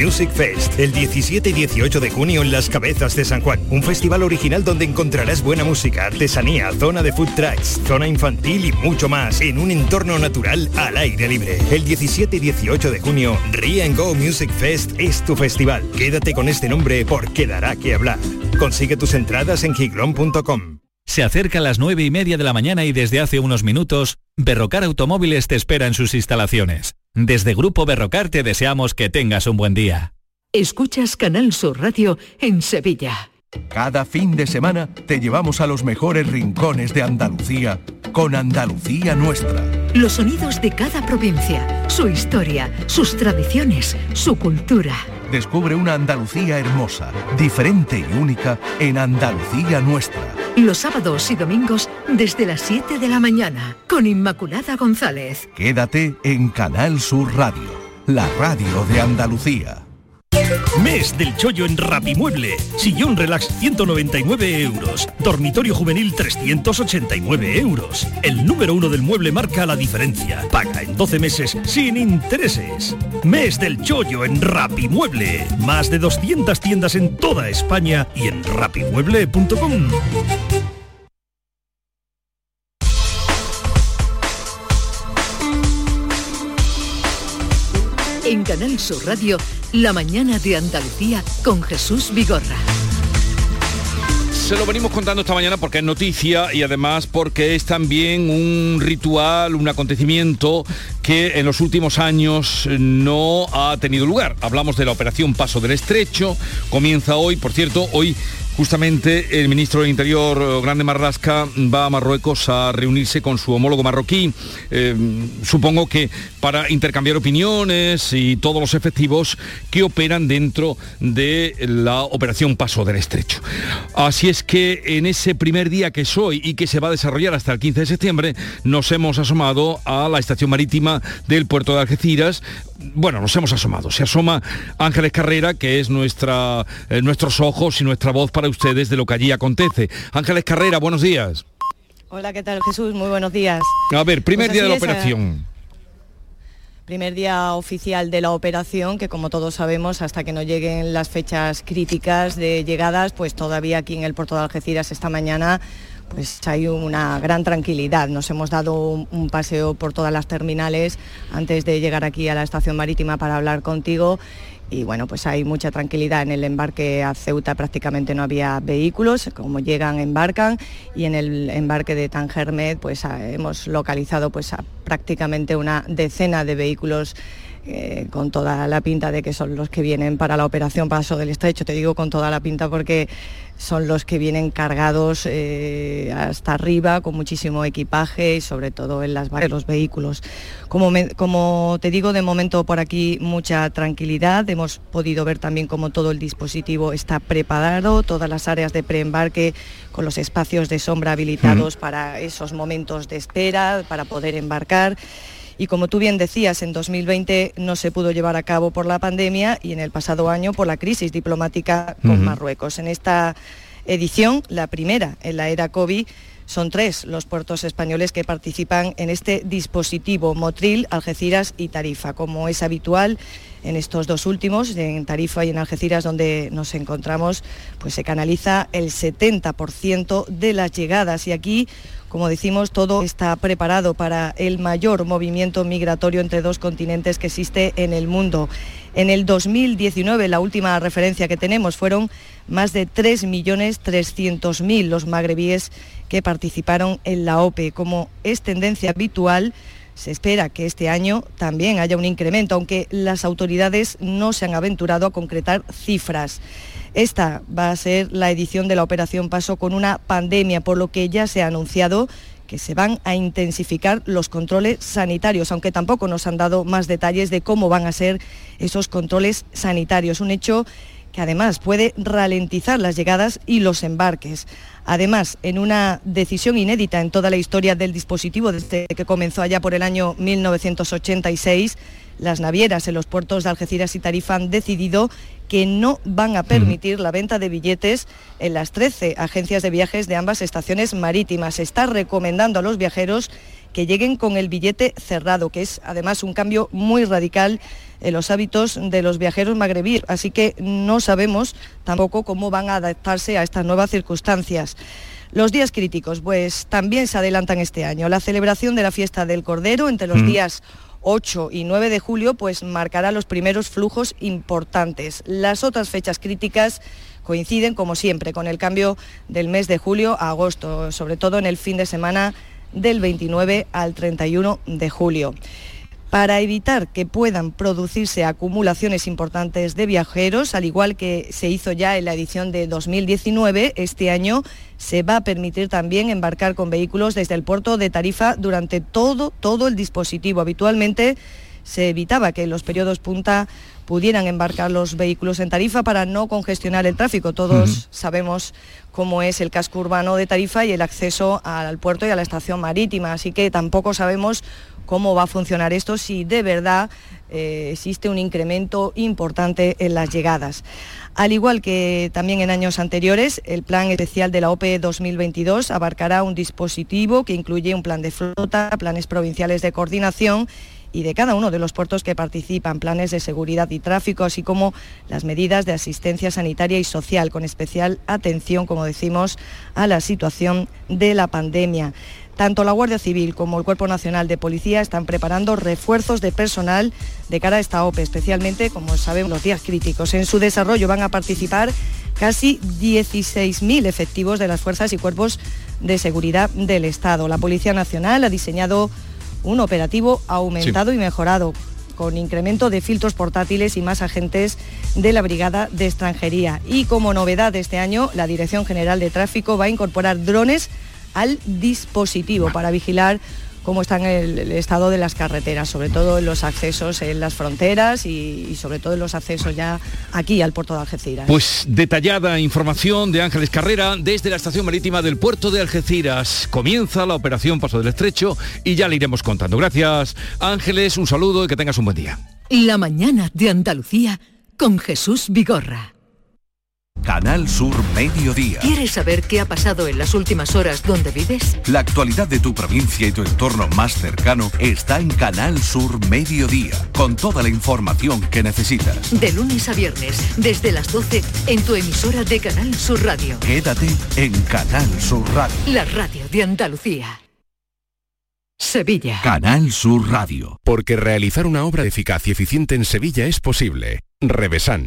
Music Fest, el 17 y 18 de junio en Las Cabezas de San Juan. Un festival original donde encontrarás buena música, artesanía, zona de food trucks, zona infantil y mucho más, en un entorno natural al aire libre. El 17 y 18 de junio, Ria and Go Music Fest es tu festival. Quédate con este nombre porque dará que hablar. Consigue tus entradas en giglon.com. Se acerca a las nueve y media de la mañana y desde hace unos minutos, Berrocar Automóviles te espera en sus instalaciones. Desde Grupo Berrocar te deseamos que tengas un buen día. Escuchas Canal Sur Radio en Sevilla. Cada fin de semana te llevamos a los mejores rincones de Andalucía con Andalucía Nuestra. Los sonidos de cada provincia, su historia, sus tradiciones, su cultura. Descubre una Andalucía hermosa, diferente y única en Andalucía Nuestra. Los sábados y domingos desde las 7 de la mañana con Inmaculada González. Quédate en Canal Sur Radio, la radio de Andalucía. Mes del chollo en Rapimueble. Sillón relax 199 euros. Dormitorio juvenil 389 euros. El número uno del mueble marca la diferencia. Paga en 12 meses sin intereses. Mes del chollo en Rapimueble. Más de 200 tiendas en toda España y en rapimueble.com. Canal Sur Radio, La mañana de Andalucía con Jesús Vigorra. Se lo venimos contando esta mañana porque es noticia y además porque es también un ritual, un acontecimiento que en los últimos años no ha tenido lugar. Hablamos de la operación Paso del Estrecho, comienza hoy, por cierto, hoy Justamente el ministro del Interior, Grande Marrasca, va a Marruecos a reunirse con su homólogo marroquí, eh, supongo que para intercambiar opiniones y todos los efectivos que operan dentro de la operación Paso del Estrecho. Así es que en ese primer día que soy y que se va a desarrollar hasta el 15 de septiembre, nos hemos asomado a la estación marítima del puerto de Algeciras, bueno, nos hemos asomado. Se asoma Ángeles Carrera, que es nuestra, eh, nuestros ojos y nuestra voz para ustedes de lo que allí acontece. Ángeles Carrera, buenos días. Hola, ¿qué tal Jesús? Muy buenos días. A ver, primer Pues día de la operación. Primer día oficial de la operación, que como todos sabemos, hasta que no lleguen las fechas críticas de llegadas, pues todavía aquí en el puerto de Algeciras esta mañana pues hay una gran tranquilidad. Nos hemos dado un paseo por todas las terminales antes de llegar aquí a la estación marítima para hablar contigo y bueno, pues hay mucha tranquilidad en el embarque a Ceuta prácticamente no había vehículos, como llegan embarcan y en el embarque de Tangermed pues a- hemos localizado pues prácticamente una decena de vehículos eh, con toda la pinta de que son los que vienen para la operación Paso del Estrecho. Te digo con toda la pinta porque son los que vienen cargados eh, hasta arriba con muchísimo equipaje y sobre todo en las barras de los vehículos. Como, me- como te digo, de momento por aquí mucha tranquilidad. Hemos podido ver también cómo todo el dispositivo está preparado, todas las áreas de preembarque con los espacios de sombra habilitados para esos momentos de espera, para poder embarcar. Y como tú bien decías, en 2020 no se pudo llevar a cabo por la pandemia y en el pasado año por la crisis diplomática con. Marruecos. En esta edición, la primera en la era COVID, son tres los puertos españoles que participan en este dispositivo Motril, Algeciras y Tarifa. Como es habitual en estos dos últimos, en Tarifa y en Algeciras, donde nos encontramos, pues se canaliza el 70% de las llegadas. Y aquí, como decimos, todo está preparado para el mayor movimiento migratorio entre dos continentes que existe en el mundo. En el 2019, la última referencia que tenemos, fueron más de 3.300.000 los magrebíes que participaron en la OPE. Como es tendencia habitual, se espera que este año también haya un incremento, aunque las autoridades no se han aventurado a concretar cifras. Esta va a ser la edición de la Operación Paso con una pandemia, por lo que ya se ha anunciado que se van a intensificar los controles sanitarios, aunque tampoco nos han dado más detalles de cómo van a ser esos controles sanitarios. Un hecho que además puede ralentizar las llegadas y los embarques. Además, en una decisión inédita en toda la historia del dispositivo desde que comenzó allá por el año 1986, las navieras en los puertos de Algeciras y Tarifa han decidido que no van a permitir la venta de billetes en las 13 agencias de viajes de ambas estaciones marítimas. Se está recomendando a los viajeros que lleguen con el billete cerrado, que es además un cambio muy radical en los hábitos de los viajeros magrebíes. Así que no sabemos tampoco cómo van a adaptarse a estas nuevas circunstancias. Los días críticos, pues también se adelantan este año. La celebración de la fiesta del Cordero entre los Mm. días 8 y 9 de julio, pues marcará los primeros flujos importantes. Las otras fechas críticas coinciden, como siempre, con el cambio del mes de julio a agosto, sobre todo en el fin de semana del 29 al 31 de julio. Para evitar que puedan producirse acumulaciones importantes de viajeros, al igual que se hizo ya en la edición de 2019, este año se va a permitir también embarcar con vehículos desde el puerto de Tarifa durante todo, todo el dispositivo. Habitualmente se evitaba que en los periodos punta pudieran embarcar los vehículos en Tarifa para no congestionar el tráfico. Todos sabemos cómo es el casco urbano de Tarifa y el acceso al puerto y a la estación marítima, así que tampoco sabemos cómo va a funcionar esto si de verdad eh, existe un incremento importante en las llegadas. Al igual que también en años anteriores, el plan especial de la OPE 2022 abarcará un dispositivo que incluye un plan de flota, planes provinciales de coordinación y de cada uno de los puertos que participan, planes de seguridad y tráfico, así como las medidas de asistencia sanitaria y social, con especial atención, como decimos, a la situación de la pandemia. Tanto la Guardia Civil como el Cuerpo Nacional de Policía están preparando refuerzos de personal de cara a esta OPE, especialmente, como sabemos, los días críticos. En su desarrollo van a participar casi 16.000 efectivos de las fuerzas y cuerpos de seguridad del Estado. La Policía Nacional ha diseñado un operativo aumentado y mejorado con incremento de filtros portátiles y más agentes de la Brigada de Extranjería. Y como novedad de este año, la Dirección General de Tráfico va a incorporar drones al dispositivo para vigilar cómo está en el, estado de las carreteras, sobre todo en los accesos en las fronteras y, sobre todo en los accesos ya aquí al puerto de Algeciras. Pues detallada información de Ángeles Carrera desde la estación marítima del puerto de Algeciras. Comienza la operación Paso del Estrecho y ya le iremos contando. Gracias Ángeles, un saludo y que tengas un buen día. La mañana de Andalucía con Jesús Vigorra. Canal Sur Mediodía. ¿Quieres saber qué ha pasado en las últimas horas donde vives? La actualidad de tu provincia y tu entorno más cercano está en Canal Sur Mediodía, con toda la información que necesitas. De lunes a viernes, desde las 12, en tu emisora de Canal Sur Radio. Quédate en Canal Sur Radio. La radio de Andalucía. Sevilla. Canal Sur Radio. Porque realizar una obra eficaz y eficiente en Sevilla es posible. Revesan.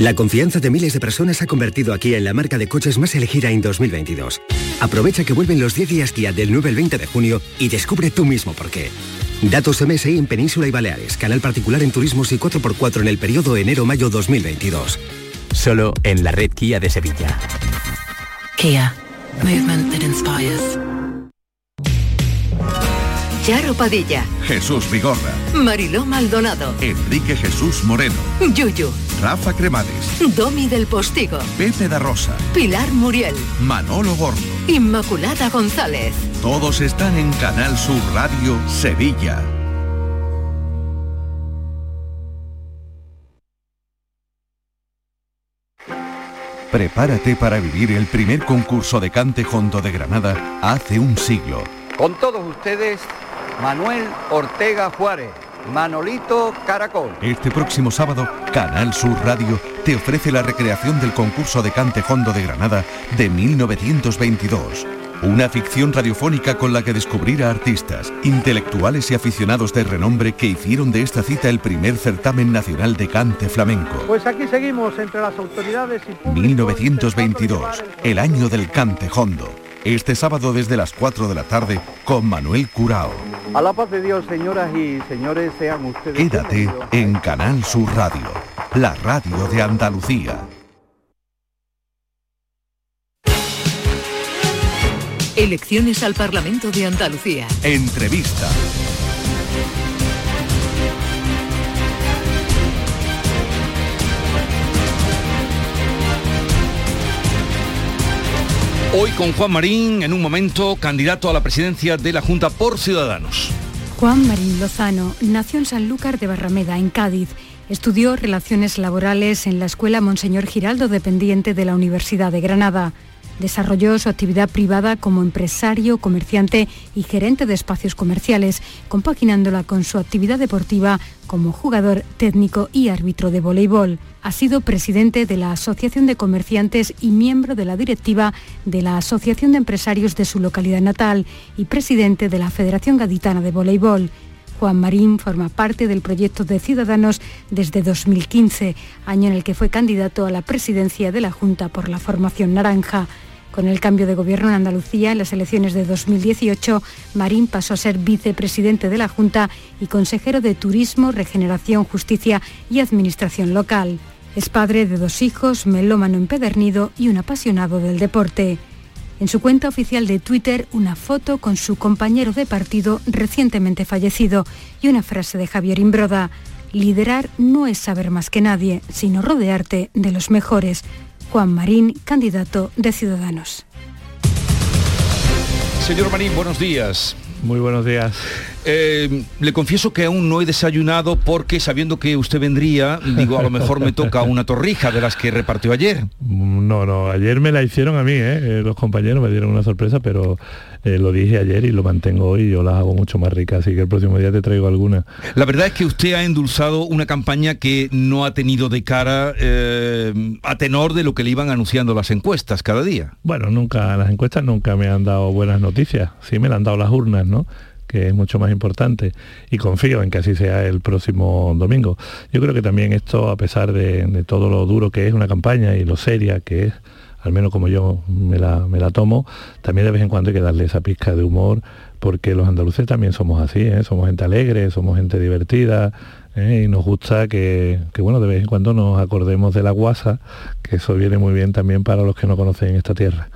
La confianza de miles de personas ha convertido aquí en la marca de coches más elegida en 2022. Aprovecha que vuelven los 10 días Kia del 9 al 20 de junio y descubre tú mismo por qué. Datos MSI en Península y Baleares, canal particular en turismos y 4x4 en el periodo enero-mayo 2022. Solo en la red Kia de Sevilla. Kia. Movement that inspires. Charo Padilla, Jesús Vigorra. Mariló Maldonado, Enrique Jesús Moreno. Yuyu, Rafa Cremades. Domi del Postigo, Pepe da Rosa. Pilar Muriel, Manolo Gordo. Inmaculada González. Todos están en Canal Sur Radio Sevilla. Prepárate para vivir el primer concurso de cante hondo de Granada hace un siglo. Con todos ustedes, Manuel Ortega Juárez, Manolito Caracol. Este próximo sábado, Canal Sur Radio te ofrece la recreación del concurso de cante hondo de Granada de 1922. Una ficción radiofónica con la que descubrir a artistas, intelectuales y aficionados de renombre que hicieron de esta cita el primer certamen nacional de cante flamenco. Pues aquí seguimos entre las autoridades y... 1922, el año del cante hondo. Este sábado desde las 4 de la tarde con Manuel Curao. A la paz de Dios, señoras y señores, sean ustedes... Quédate en Canal Sur Radio, la radio de Andalucía. Elecciones al Parlamento de Andalucía. Entrevista. Hoy con Juan Marín, en un momento, candidato a la presidencia de la Junta por Ciudadanos. Juan Marín Lozano nació en Sanlúcar de Barrameda, en Cádiz. Estudió Relaciones Laborales en la Escuela Monseñor Giraldo, dependiente de la Universidad de Granada. Desarrolló su actividad privada como empresario, comerciante y gerente de espacios comerciales, compaginándola con su actividad deportiva como jugador técnico y árbitro de voleibol. Ha sido presidente de la Asociación de Comerciantes y miembro de la directiva de la Asociación de Empresarios de su localidad natal y presidente de la Federación Gaditana de Voleibol. Juan Marín forma parte del proyecto de Ciudadanos desde 2015, año en el que fue candidato a la presidencia de la Junta por la formación naranja. Con el cambio de gobierno en Andalucía en las elecciones de 2018, Marín pasó a ser vicepresidente de la Junta y consejero de Turismo, Regeneración, Justicia y Administración Local. Es padre de dos hijos, melómano empedernido y un apasionado del deporte. en su cuenta oficial de Twitter una foto con su compañero de partido recientemente fallecido y una frase de Javier Imbroda. Liderar no es saber más que nadie, sino rodearte de los mejores. Juan Marín, candidato de Ciudadanos. Señor Marín, buenos días. Muy buenos días. Eh, le confieso que aún no he desayunado porque sabiendo que usted vendría, digo, a lo mejor me toca una torrija de las que repartió ayer. No, no, ayer me la hicieron a mí, ¿eh? Eh, los compañeros me dieron una sorpresa, pero lo dije ayer y lo mantengo hoy y yo las hago mucho más ricas, así que el próximo día te traigo alguna. La verdad es que usted ha endulzado una campaña que no ha tenido de cara a tenor de lo que le iban anunciando las encuestas cada día. Bueno, nunca, las encuestas nunca me han dado buenas noticias, sí me la han dado las urnas, ¿no? Que es mucho más importante y confío en que así sea el próximo domingo. Yo creo que también esto, a pesar de, todo lo duro que es una campaña y lo seria que es, al menos como yo me la, me la tomo, también de vez en cuando hay que darle esa pizca de humor, porque los andaluces también somos así, ¿eh? somos gente alegre, somos gente divertida, ¿eh? y nos gusta que, bueno, de vez en cuando nos acordemos de la guasa, que eso viene muy bien también para los que no conocen esta tierra.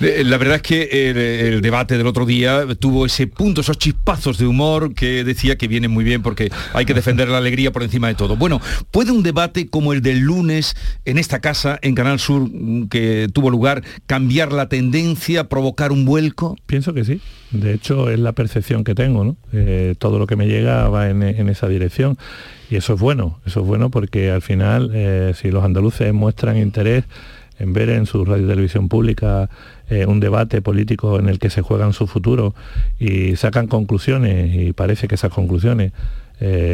Eh, la verdad es que el, debate del otro día tuvo ese punto, esos chispazos de humor que decía que viene muy bien porque hay que defender la alegría por encima de todo. Bueno, ¿puede un debate como el del lunes en esta casa, en Canal Sur, que tuvo lugar, cambiar la tendencia, provocar un vuelco? Pienso que sí. De hecho, es la percepción que tengo, ¿no? Eh, todo lo que me llega va en, esa dirección. Y eso es bueno, eso es bueno porque al final, eh, si los andaluces muestran interés en ver en su radio y televisión pública eh, un debate político en el que se juegan su futuro y sacan conclusiones, y parece que esas conclusiones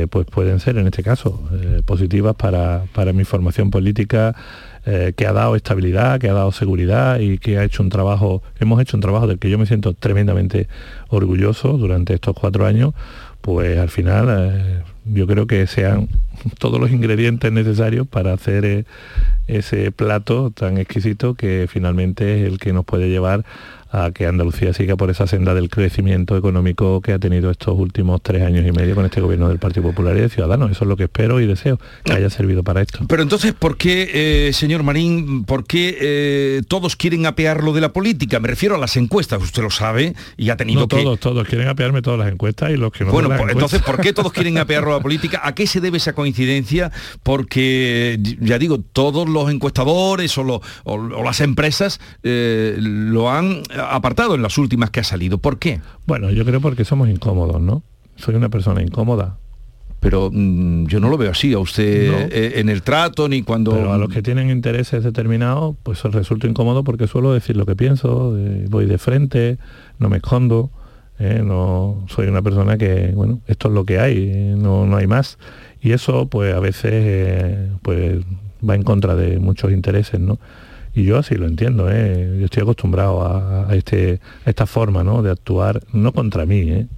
pues pueden ser en este caso positivas para, para mi formación política eh, que ha dado estabilidad, que ha dado seguridad y que ha hecho un trabajo, hemos hecho un trabajo del que yo me siento tremendamente orgulloso durante estos cuatro años, pues al final eh, yo creo que sean todos los ingredientes necesarios para hacer eh, ese plato tan exquisito que finalmente es el que nos puede llevar a que Andalucía siga por esa senda del crecimiento económico que ha tenido estos últimos tres años y medio con este gobierno del Partido Popular y de Ciudadanos. Eso es lo que espero y deseo que haya servido para esto. Pero entonces, ¿por qué, eh, señor Marín, por qué eh, todos quieren apearlo de la política? Me refiero a las encuestas, usted lo sabe y ha tenido no, que... todos, todos quieren apearme todas las encuestas y los que no... Bueno, pues, entonces, ¿por qué todos quieren apearlo la política? ¿A qué se debe esa coincidencia? Porque, ya digo, todos los encuestadores o, las empresas eh, lo han apartado en las últimas que ha salido. ¿Por qué? Bueno, yo creo porque somos incómodos, ¿no? Soy una persona incómoda. Pero mm, yo no lo veo así a usted eh, en el trato ni cuando... Pero a los que tienen intereses determinados, pues resulta incómodo porque suelo decir lo que pienso, voy de frente, no me escondo, eh, no soy una persona que, bueno, esto es lo que hay, no, no hay más. Y eso, pues a veces, eh, pues va en contra de muchos intereses, ¿no? Y yo así lo entiendo, ¿eh? yo estoy acostumbrado a, este, esta forma ¿no? de actuar, no contra mí,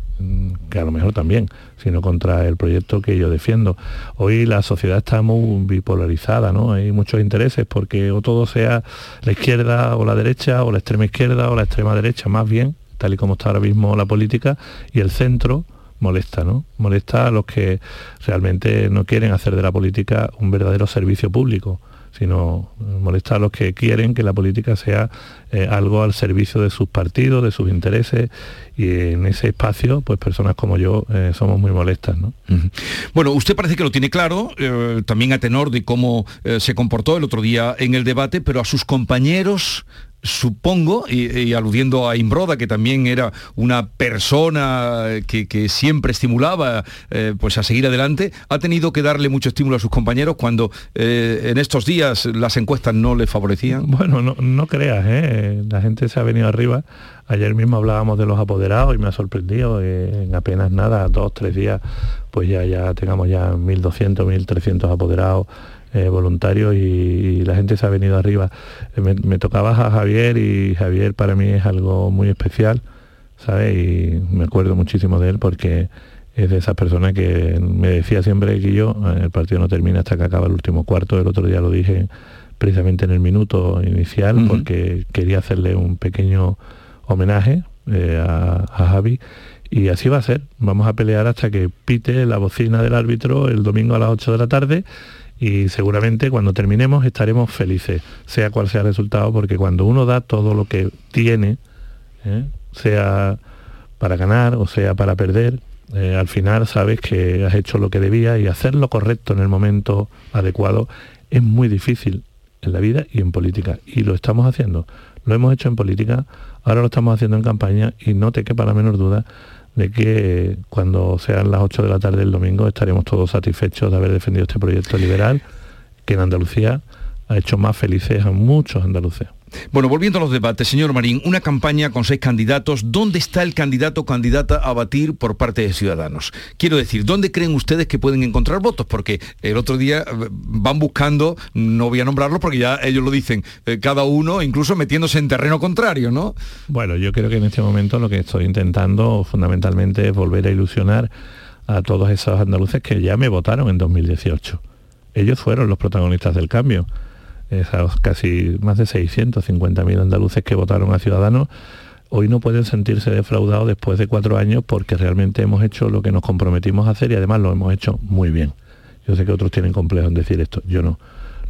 que a lo mejor también, sino contra el proyecto que yo defiendo. Hoy la sociedad está muy bipolarizada, ¿no? Hay muchos intereses porque o todo sea la izquierda o la derecha, o la extrema izquierda o la extrema derecha, más bien, tal y como está ahora mismo la política, y el centro molesta, ¿no? Molesta a los que realmente no quieren hacer de la política un verdadero servicio público sino molesta a los que quieren que la política sea eh, algo al servicio de sus partidos, de sus intereses, y en ese espacio, pues personas como yo eh, somos muy molestas. ¿no? Bueno, usted parece que lo tiene claro, eh, también a tenor de cómo se comportó el otro día en el debate, pero a sus compañeros supongo, y, aludiendo a Imbroda, que también era una persona que, siempre estimulaba eh, pues a seguir adelante, ha tenido que darle mucho estímulo a sus compañeros cuando eh, en estos días las encuestas no le favorecían. Bueno, no, no creas, ¿eh? la gente se ha venido arriba. Ayer mismo hablábamos de los apoderados y me ha sorprendido en apenas nada, dos, tres días, pues ya, ya tengamos ya 1.200, 1.300 apoderados eh, voluntarios y, la gente se ha venido arriba. Eh, me, tocaba a Javier y Javier para mí es algo muy especial, ¿sabes? Y me acuerdo muchísimo de él porque es de esas personas que me decía siempre que yo, eh, el partido no termina hasta que acaba el último cuarto, el otro día lo dije precisamente en el minuto inicial porque quería hacerle un pequeño homenaje a, a Javi y así va a ser. Vamos a pelear hasta que pite la bocina del árbitro el domingo a las 8 de la tarde y seguramente cuando terminemos estaremos felices, sea cual sea el resultado, porque cuando uno da todo lo que tiene, ¿eh? sea para ganar o sea para perder, eh, al final sabes que has hecho lo que debía y hacer lo correcto en el momento adecuado es muy difícil en la vida y en política. Y lo estamos haciendo. Lo hemos hecho en política, ahora lo estamos haciendo en campaña y no te quepa la menor duda de que cuando sean las 8 de la tarde del domingo estaremos todos satisfechos de haber defendido este proyecto liberal que en Andalucía ha hecho más felices a muchos andaluces. Bueno, volviendo a los debates, señor Marín, una campaña con seis candidatos, ¿dónde está el candidato o candidata a batir por parte de Ciudadanos? Quiero decir, ¿dónde creen ustedes que pueden encontrar votos? Porque el otro día eh, van buscando, no voy a nombrarlo porque ya ellos lo dicen, eh, cada uno incluso metiéndose en terreno contrario, ¿no? Bueno, yo creo que en este momento lo que estoy intentando fundamentalmente es volver a ilusionar a todos esos andaluces que ya me votaron en 2018. Ellos fueron los protagonistas del cambio esos casi más de 650.000 andaluces que votaron a Ciudadanos, hoy no pueden sentirse defraudados después de cuatro años porque realmente hemos hecho lo que nos comprometimos a hacer y además lo hemos hecho muy bien. Yo sé que otros tienen complejo en decir esto, yo no.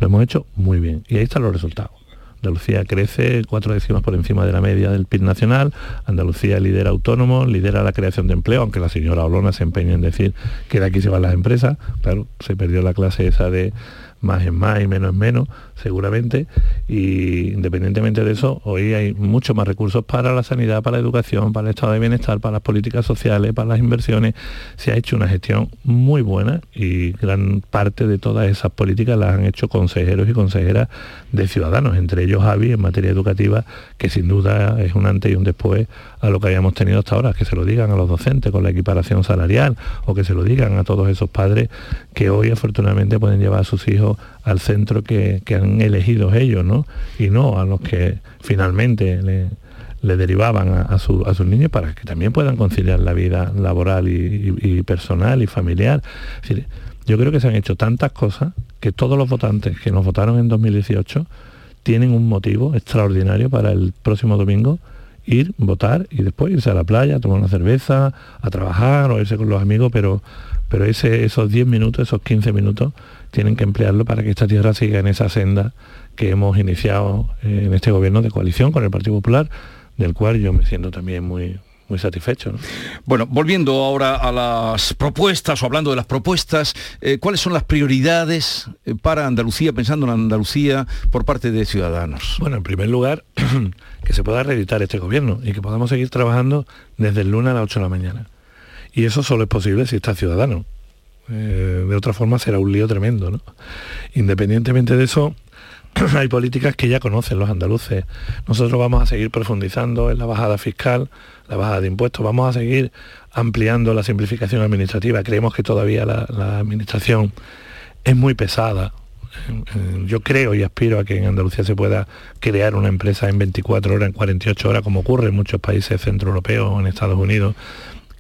Lo hemos hecho muy bien y ahí están los resultados. Andalucía crece cuatro décimas por encima de la media del PIB nacional, Andalucía lidera autónomo, lidera la creación de empleo, aunque la señora Olona se empeña en decir que de aquí se van las empresas, claro, se perdió la clase esa de más en más y menos en menos, seguramente, y independientemente de eso, hoy hay muchos más recursos para la sanidad, para la educación, para el estado de bienestar, para las políticas sociales, para las inversiones. Se ha hecho una gestión muy buena y gran parte de todas esas políticas las han hecho consejeros y consejeras de ciudadanos, entre ellos Javi en materia educativa, que sin duda es un antes y un después a lo que habíamos tenido hasta ahora, que se lo digan a los docentes con la equiparación salarial o que se lo digan a todos esos padres que hoy afortunadamente pueden llevar a sus hijos al centro que, han elegido ellos, ¿no? Y no a los que finalmente le, derivaban a, sus niños para que también puedan conciliar la vida laboral y, personal y familiar. yo creo que se han hecho tantas cosas que todos los votantes que nos votaron en 2018 tienen un motivo extraordinario para el próximo domingo ir, votar y después irse a la playa, tomar una cerveza, a trabajar o irse con los amigos, pero, pero ese, esos 10 minutos, esos 15 minutos, tienen que emplearlo para que esta tierra siga en esa senda que hemos iniciado eh, en este gobierno de coalición con el Partido Popular, del cual yo me siento también muy, muy satisfecho. Bueno, volviendo ahora a las propuestas o hablando de las propuestas, eh, ¿cuáles son las prioridades eh, para Andalucía, pensando en Andalucía por parte de Ciudadanos? Bueno, en primer lugar, que se pueda reeditar este gobierno y que podamos seguir trabajando desde el lunes a las 8 de la mañana. Y eso solo es posible si está Ciudadano. Eh, de otra forma será un lío tremendo. ¿no? Independientemente de eso, hay políticas que ya conocen los andaluces. Nosotros vamos a seguir profundizando en la bajada fiscal, la bajada de impuestos, vamos a seguir ampliando la simplificación administrativa. Creemos que todavía la, la administración es muy pesada. Yo creo y aspiro a que en Andalucía se pueda crear una empresa en 24 horas, en 48 horas, como ocurre en muchos países centroeuropeos o en Estados Unidos.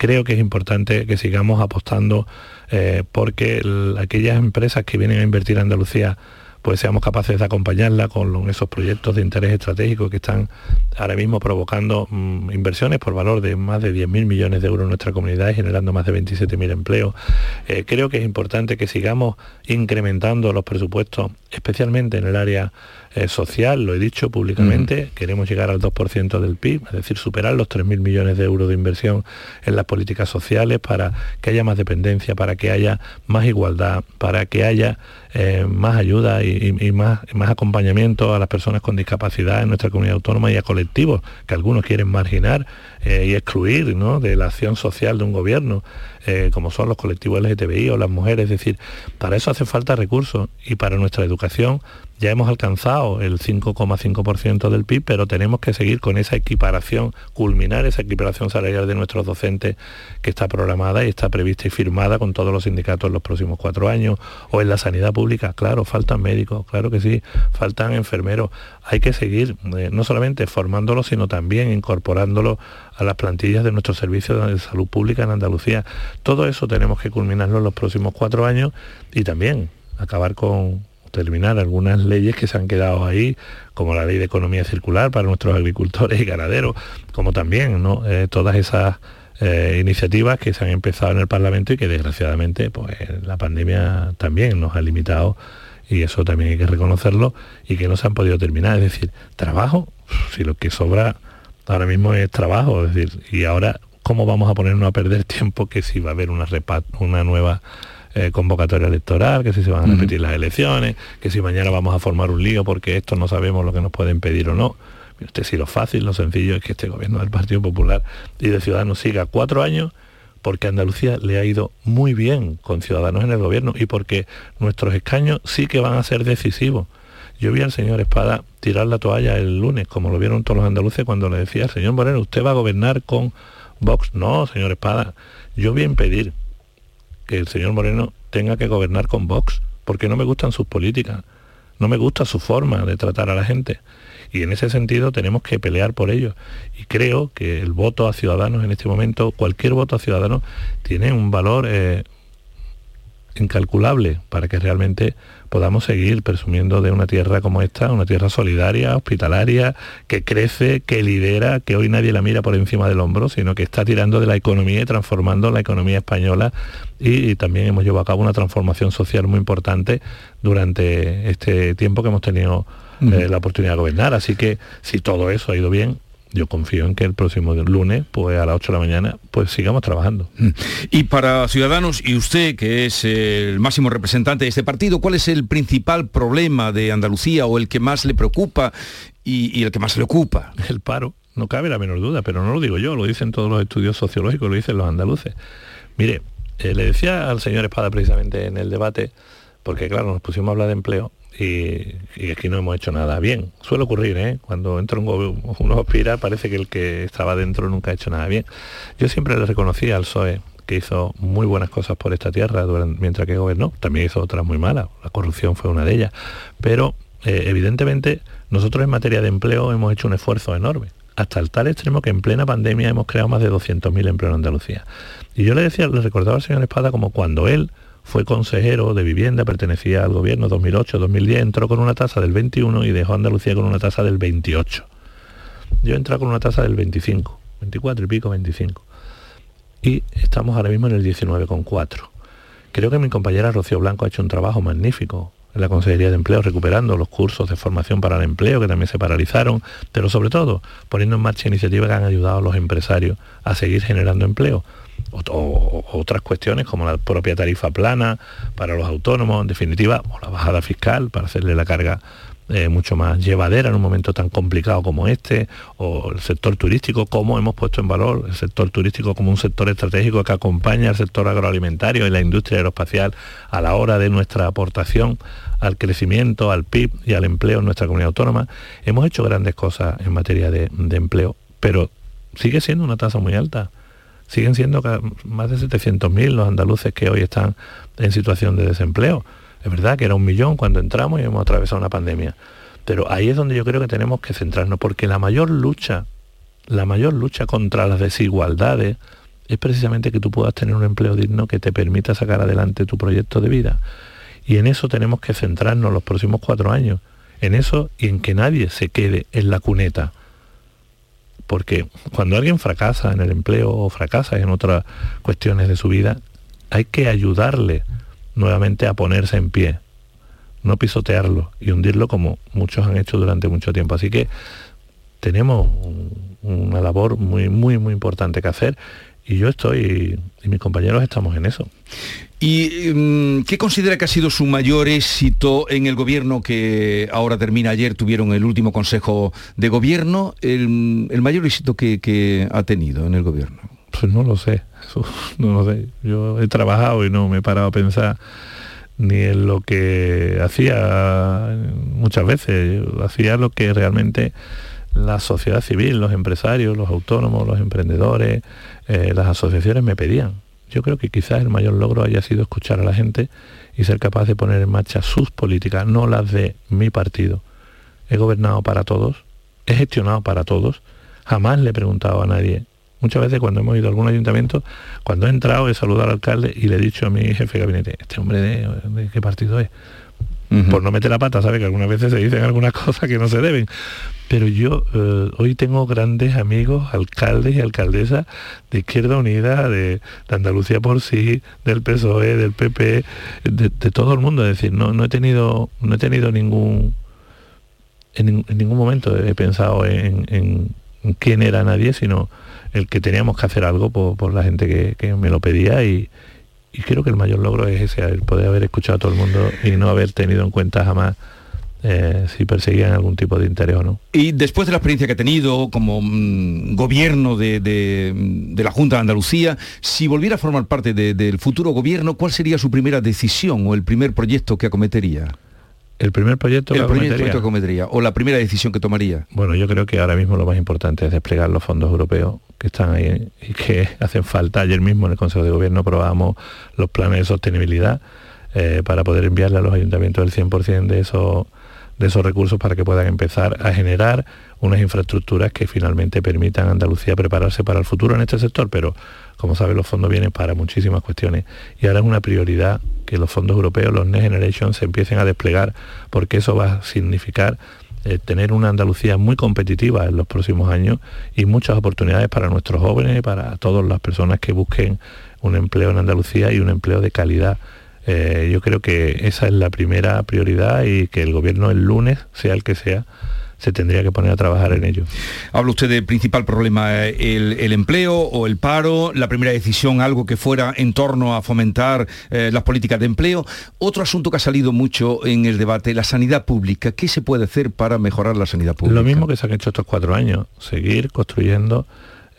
Creo que es importante que sigamos apostando eh, porque aquellas empresas que vienen a invertir en Andalucía pues seamos capaces de acompañarla con esos proyectos de interés estratégico que están ahora mismo provocando mm, inversiones por valor de más de 10.000 millones de euros en nuestra comunidad y generando más de 27.000 empleos. Eh, creo que es importante que sigamos incrementando los presupuestos, especialmente en el área eh, social, lo he dicho públicamente, queremos llegar al 2% del PIB, es decir, superar los 3.000 millones de euros de inversión en las políticas sociales para que haya más dependencia, para que haya más igualdad, para que haya eh, más ayuda y, más, más acompañamiento a las personas con discapacidad en nuestra comunidad autónoma y a colectivos que algunos quieren marginar eh, y excluir de la acción social de un gobierno, como son los colectivos LGTBI o las mujeres. Es decir, para eso hace falta recursos y para nuestra educación ya hemos alcanzado el 5,5% del PIB, pero tenemos que seguir con esa equiparación, culminar esa equiparación salarial de nuestros docentes que está programada y está prevista y firmada con todos los sindicatos en los próximos cuatro años. O en la sanidad pública, claro, faltan médicos, claro que sí, faltan enfermeros. Hay que seguir eh, no solamente formándolos, sino también incorporándolos a las plantillas de nuestros servicios de salud pública en Andalucía. Todo eso tenemos que culminarlo en los próximos cuatro años y también acabar con, terminar algunas leyes que se han quedado ahí, como la ley de economía circular para nuestros agricultores y ganaderos, como también ¿no? Eh, todas esas eh, iniciativas que se han empezado en el Parlamento y que desgraciadamente pues la pandemia también nos ha limitado y eso también hay que reconocerlo y que no se han podido terminar. Es decir, trabajo, si lo que sobra ahora mismo es trabajo, es decir, y ahora cómo vamos a ponernos a perder tiempo que si va a haber una, una nueva eh, convocatoria electoral, que si se van a repetir las elecciones, que si mañana vamos a formar un lío porque esto no sabemos lo que nos pueden pedir o no. Usted si lo fácil, lo sencillo es que este gobierno del Partido Popular y de Ciudadanos siga cuatro años porque Andalucía le ha ido muy bien con Ciudadanos en el gobierno y porque nuestros escaños sí que van a ser decisivos. Yo vi al señor Espada tirar la toalla el lunes, como lo vieron todos los andaluces cuando le decía, señor Moreno, usted va a gobernar con Vox. No, señor Espada, yo voy a impedir que el señor Moreno tenga que gobernar con Vox, porque no me gustan sus políticas, no me gusta su forma de tratar a la gente y en ese sentido tenemos que pelear por ello. Y creo que el voto a Ciudadanos en este momento, cualquier voto a Ciudadanos, tiene un valor eh, incalculable para que realmente podamos seguir presumiendo de una tierra como esta, una tierra solidaria, hospitalaria, que crece, que lidera, que hoy nadie la mira por encima del hombro, sino que está tirando de la economía y transformando la economía española y, también hemos llevado a cabo una transformación social muy importante durante este tiempo que hemos tenido eh, la oportunidad de gobernar. Así que si todo eso ha ido bien, yo confío en que el próximo lunes, pues a las 8 de la mañana, pues sigamos trabajando. Y para Ciudadanos, y usted, que es el máximo representante de este partido, ¿cuál es el principal problema de Andalucía o el que más le preocupa y, el que más le ocupa? El paro, no cabe la menor duda, pero no lo digo yo, lo dicen todos los estudios sociológicos, lo dicen los andaluces. Mire, eh, le decía al señor Espada precisamente en el debate, porque claro, nos pusimos a hablar de empleo, y, aquí no hemos hecho nada bien. Suele ocurrir, ¿eh? Cuando entra un uno aspira, parece que el que estaba dentro nunca ha hecho nada bien. Yo siempre le reconocía al PSOE que hizo muy buenas cosas por esta tierra mientras que gobernó, también hizo otras muy malas, la corrupción fue una de ellas, pero eh, evidentemente nosotros en materia de empleo hemos hecho un esfuerzo enorme, hasta el tal extremo que en plena pandemia hemos creado más de 200.000 empleos en Andalucía. Y yo le decía, le recordaba al señor Espada como cuando él fue consejero de vivienda, pertenecía al gobierno 2008-2010, entró con una tasa del 21 y dejó Andalucía con una tasa del 28. Yo entré con una tasa del 25, 24 y pico, 25. Y estamos ahora mismo en el 19,4. Creo que mi compañera Rocío Blanco ha hecho un trabajo magnífico en la Consejería de Empleo, recuperando los cursos de formación para el empleo que también se paralizaron, pero sobre todo poniendo en marcha iniciativas que han ayudado a los empresarios a seguir generando empleo o, otras cuestiones como la propia tarifa plana para los autónomos, en definitiva, o la bajada fiscal para hacerle la carga eh, mucho más llevadera en un momento tan complicado como este, o el sector turístico, como hemos puesto en valor el sector turístico como un sector estratégico que acompaña al sector agroalimentario y la industria aeroespacial a la hora de nuestra aportación al crecimiento, al PIB y al empleo en nuestra comunidad autónoma. Hemos hecho grandes cosas en materia de empleo, pero sigue siendo una tasa muy alta siguen siendo más de 700.000 los andaluces que hoy están en situación de desempleo. Es verdad que era un millón cuando entramos y hemos atravesado una pandemia. Pero ahí es donde yo creo que tenemos que centrarnos, porque la mayor lucha, la mayor lucha contra las desigualdades es precisamente que tú puedas tener un empleo digno que te permita sacar adelante tu proyecto de vida. Y en eso tenemos que centrarnos los próximos cuatro años. En eso y en que nadie se quede en la cuneta porque cuando alguien fracasa en el empleo o fracasa en otras cuestiones de su vida, hay que ayudarle nuevamente a ponerse en pie, no pisotearlo y hundirlo como muchos han hecho durante mucho tiempo. Así que tenemos una labor muy, muy, muy importante que hacer y yo estoy y mis compañeros estamos en eso. ¿Y mm, qué considera que ha sido su mayor éxito en el gobierno que ahora termina ayer? Tuvieron el último consejo de gobierno, el, mayor éxito que, ha tenido en el gobierno. Pues no lo sé, no lo sé. Yo he trabajado y no me he parado a pensar ni en lo que hacía muchas veces. hacía lo que realmente la sociedad civil, los empresarios, los autónomos, los emprendedores, eh, las asociaciones me pedían yo creo que quizás el mayor logro haya sido escuchar a la gente y ser capaz de poner en marcha sus políticas, no las de mi partido. He gobernado para todos, he gestionado para todos, jamás le he preguntado a nadie. Muchas veces cuando hemos ido a algún ayuntamiento, cuando he entrado he saludado al alcalde y le he dicho a mi jefe de gabinete, este hombre de, qué partido es. Por no meter la pata, ¿sabe? Que algunas veces se dicen algunas cosas que no se deben. Pero yo eh, hoy tengo grandes amigos, alcaldes y alcaldesas de Izquierda Unida, de, Andalucía por sí, del PSOE, del PP, de, todo el mundo. Es decir, no, he tenido, no he tenido ningún en, ningún momento he pensado en, quién era nadie, sino el que teníamos que hacer algo por, la gente que, me lo pedía y, creo que el mayor logro es ese, el poder haber escuchado a todo el mundo y no haber tenido en cuenta jamás eh, si perseguían algún tipo de interés o no. Y después de la experiencia que ha tenido como mm, gobierno de, la Junta de Andalucía, si volviera a formar parte del futuro gobierno, ¿cuál sería su primera decisión o el primer proyecto que acometería? El primer proyecto el proyecto que cometería o la primera decisión que tomaría. Bueno, yo creo que ahora mismo lo más importante es desplegar los fondos europeos que están ahí y que hacen falta. Ayer mismo en el Consejo de Gobierno aprobamos los planes de sostenibilidad eh, para poder enviarle a los ayuntamientos el 100% de esos, de esos recursos para que puedan empezar a generar unas infraestructuras que finalmente permitan a Andalucía prepararse para el futuro en este sector, pero como saben los fondos vienen para muchísimas cuestiones y ahora es una prioridad que los fondos europeos, los Next Generation, se empiecen a desplegar porque eso va a significar eh, tener una Andalucía muy competitiva en los próximos años y muchas oportunidades para nuestros jóvenes, y para todas las personas que busquen un empleo en Andalucía y un empleo de calidad. Eh, yo creo que esa es la primera prioridad y que el gobierno el lunes, sea el que sea, se tendría que poner a trabajar en ello. Habla usted del principal problema, eh, el, empleo o el paro, la primera decisión, algo que fuera en torno a fomentar eh, las políticas de empleo. Otro asunto que ha salido mucho en el debate, la sanidad pública. ¿Qué se puede hacer para mejorar la sanidad pública? Lo mismo que se han hecho estos cuatro años, seguir construyendo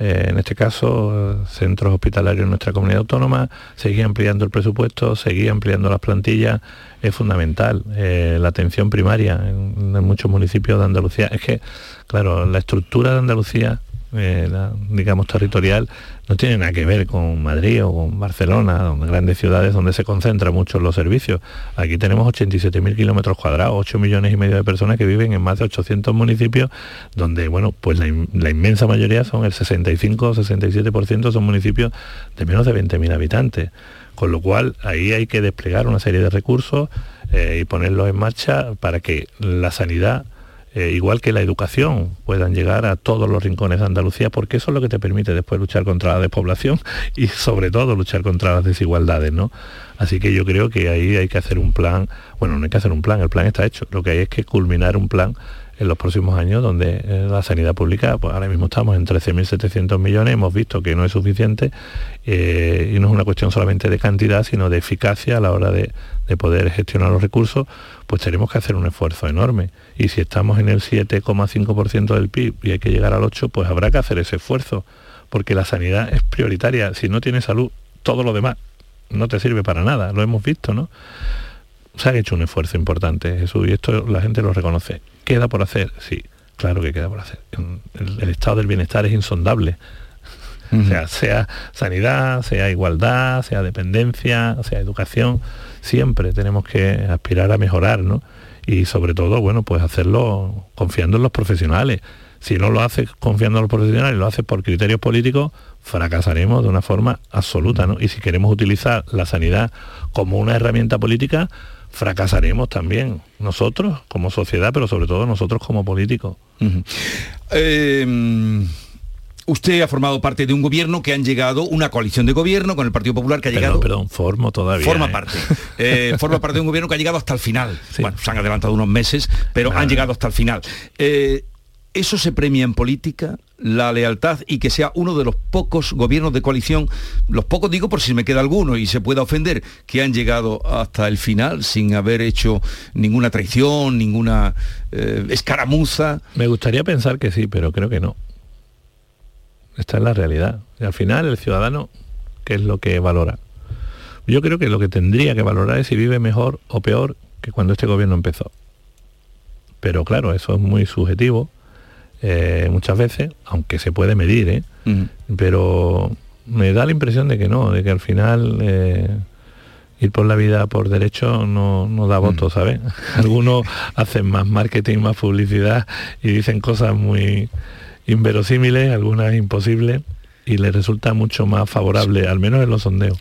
eh, en este caso, centros hospitalarios en nuestra comunidad autónoma, seguir ampliando el presupuesto, seguir ampliando las plantillas, es fundamental. Eh, la atención primaria en, muchos municipios de Andalucía. Es que, claro, la estructura de Andalucía eh, digamos, territorial, no tiene nada que ver con Madrid o con Barcelona, donde grandes ciudades donde se concentran muchos los servicios. Aquí tenemos 87.000 kilómetros cuadrados, 8 millones y medio de personas que viven en más de 800 municipios, donde, bueno, pues la, inmensa mayoría son el 65 o 67% son municipios de menos de 20.000 habitantes. Con lo cual, ahí hay que desplegar una serie de recursos eh, y ponerlos en marcha para que la sanidad eh, igual que la educación, puedan llegar a todos los rincones de Andalucía, porque eso es lo que te permite después luchar contra la despoblación y sobre todo luchar contra las desigualdades, ¿no? Así que yo creo que ahí hay que hacer un plan, bueno, no hay que hacer un plan, el plan está hecho, lo que hay es que culminar un plan en los próximos años donde eh, la sanidad pública, pues ahora mismo estamos en 13.700 millones, hemos visto que no es suficiente eh, y no es una cuestión solamente de cantidad, sino de eficacia a la hora de, de poder gestionar los recursos, pues tenemos que hacer un esfuerzo enorme. Y si estamos en el 7,5% del PIB y hay que llegar al 8%, pues habrá que hacer ese esfuerzo, porque la sanidad es prioritaria. Si no tienes salud, todo lo demás no te sirve para nada, lo hemos visto, ¿no? Se ha hecho un esfuerzo importante, Jesús, y esto la gente lo reconoce. ¿Queda por hacer? Sí, claro que queda por hacer. El, estado del bienestar es insondable. O sea, sea sanidad, sea igualdad, sea dependencia, sea educación, siempre tenemos que aspirar a mejorar, ¿no? Y sobre todo, bueno, pues hacerlo confiando en los profesionales. Si no lo haces confiando en los profesionales, lo haces por criterios políticos, fracasaremos de una forma absoluta, ¿no? Y si queremos utilizar la sanidad como una herramienta política, fracasaremos también nosotros como sociedad, pero sobre todo nosotros como políticos. Em, usted ha formado parte de un gobierno que han llegado, una coalición de gobierno con el Partido Popular que ha llegado... Perdón, formo todavía. Forma ¿eh? parte. Eh, forma parte de un gobierno que ha llegado hasta el final. Bueno, se han adelantado unos meses, pero han llegado hasta el final. Eh, ¿Eso se premia en política? la lealtad y que sea uno de los pocos gobiernos de coalición, los pocos digo por si me queda alguno y se pueda ofender, que han llegado hasta el final sin haber hecho ninguna traición, ninguna eh, escaramuza. Me gustaría pensar que sí, pero creo que no. Esta es la realidad. Y al final el ciudadano, ¿qué es lo que valora? Yo creo que lo que tendría que valorar es si vive mejor o peor que cuando este gobierno empezó. Pero claro, eso es muy subjetivo eh, muchas veces, aunque se puede medir, ¿eh? pero me da la impresión de que no, de que al final eh, ir por la vida por derecho no, no da voto, ¿sabes? Algunos hacen más marketing, más publicidad y dicen cosas muy inverosímiles, algunas imposibles y le resulta mucho más favorable, al menos en los sondeos.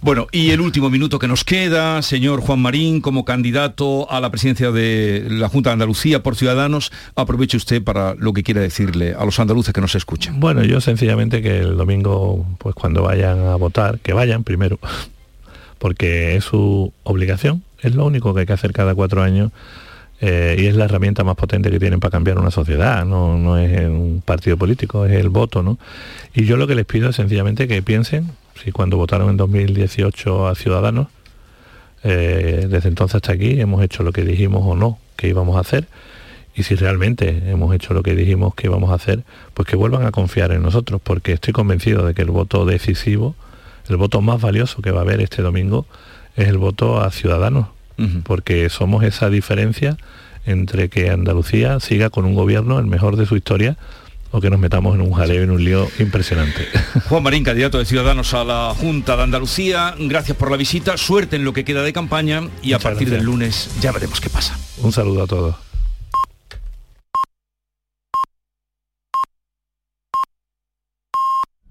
Bueno, y el último minuto que nos queda, señor Juan Marín, como candidato a la presidencia de la Junta de Andalucía por Ciudadanos, aproveche usted para lo que quiera decirle a los andaluces que nos escuchan. Bueno, yo sencillamente que el domingo, pues cuando vayan a votar, que vayan primero, porque es su obligación, es lo único que hay que hacer cada cuatro años eh, y es la herramienta más potente que tienen para cambiar una sociedad, no, no es un partido político, es el voto, ¿no? Y yo lo que les pido es sencillamente que piensen, si cuando votaron en 2018 a Ciudadanos, eh, desde entonces hasta aquí hemos hecho lo que dijimos o no que íbamos a hacer, y si realmente hemos hecho lo que dijimos que íbamos a hacer, pues que vuelvan a confiar en nosotros, porque estoy convencido de que el voto decisivo, el voto más valioso que va a haber este domingo, es el voto a Ciudadanos, porque somos esa diferencia entre que Andalucía siga con un gobierno el mejor de su historia o que nos metamos en un jaleo, en un lío impresionante. Juan Marín, candidato de Ciudadanos a la Junta de Andalucía, gracias por la visita, suerte en lo que queda de campaña y a partir del lunes ya veremos qué pasa. Un saludo a todos.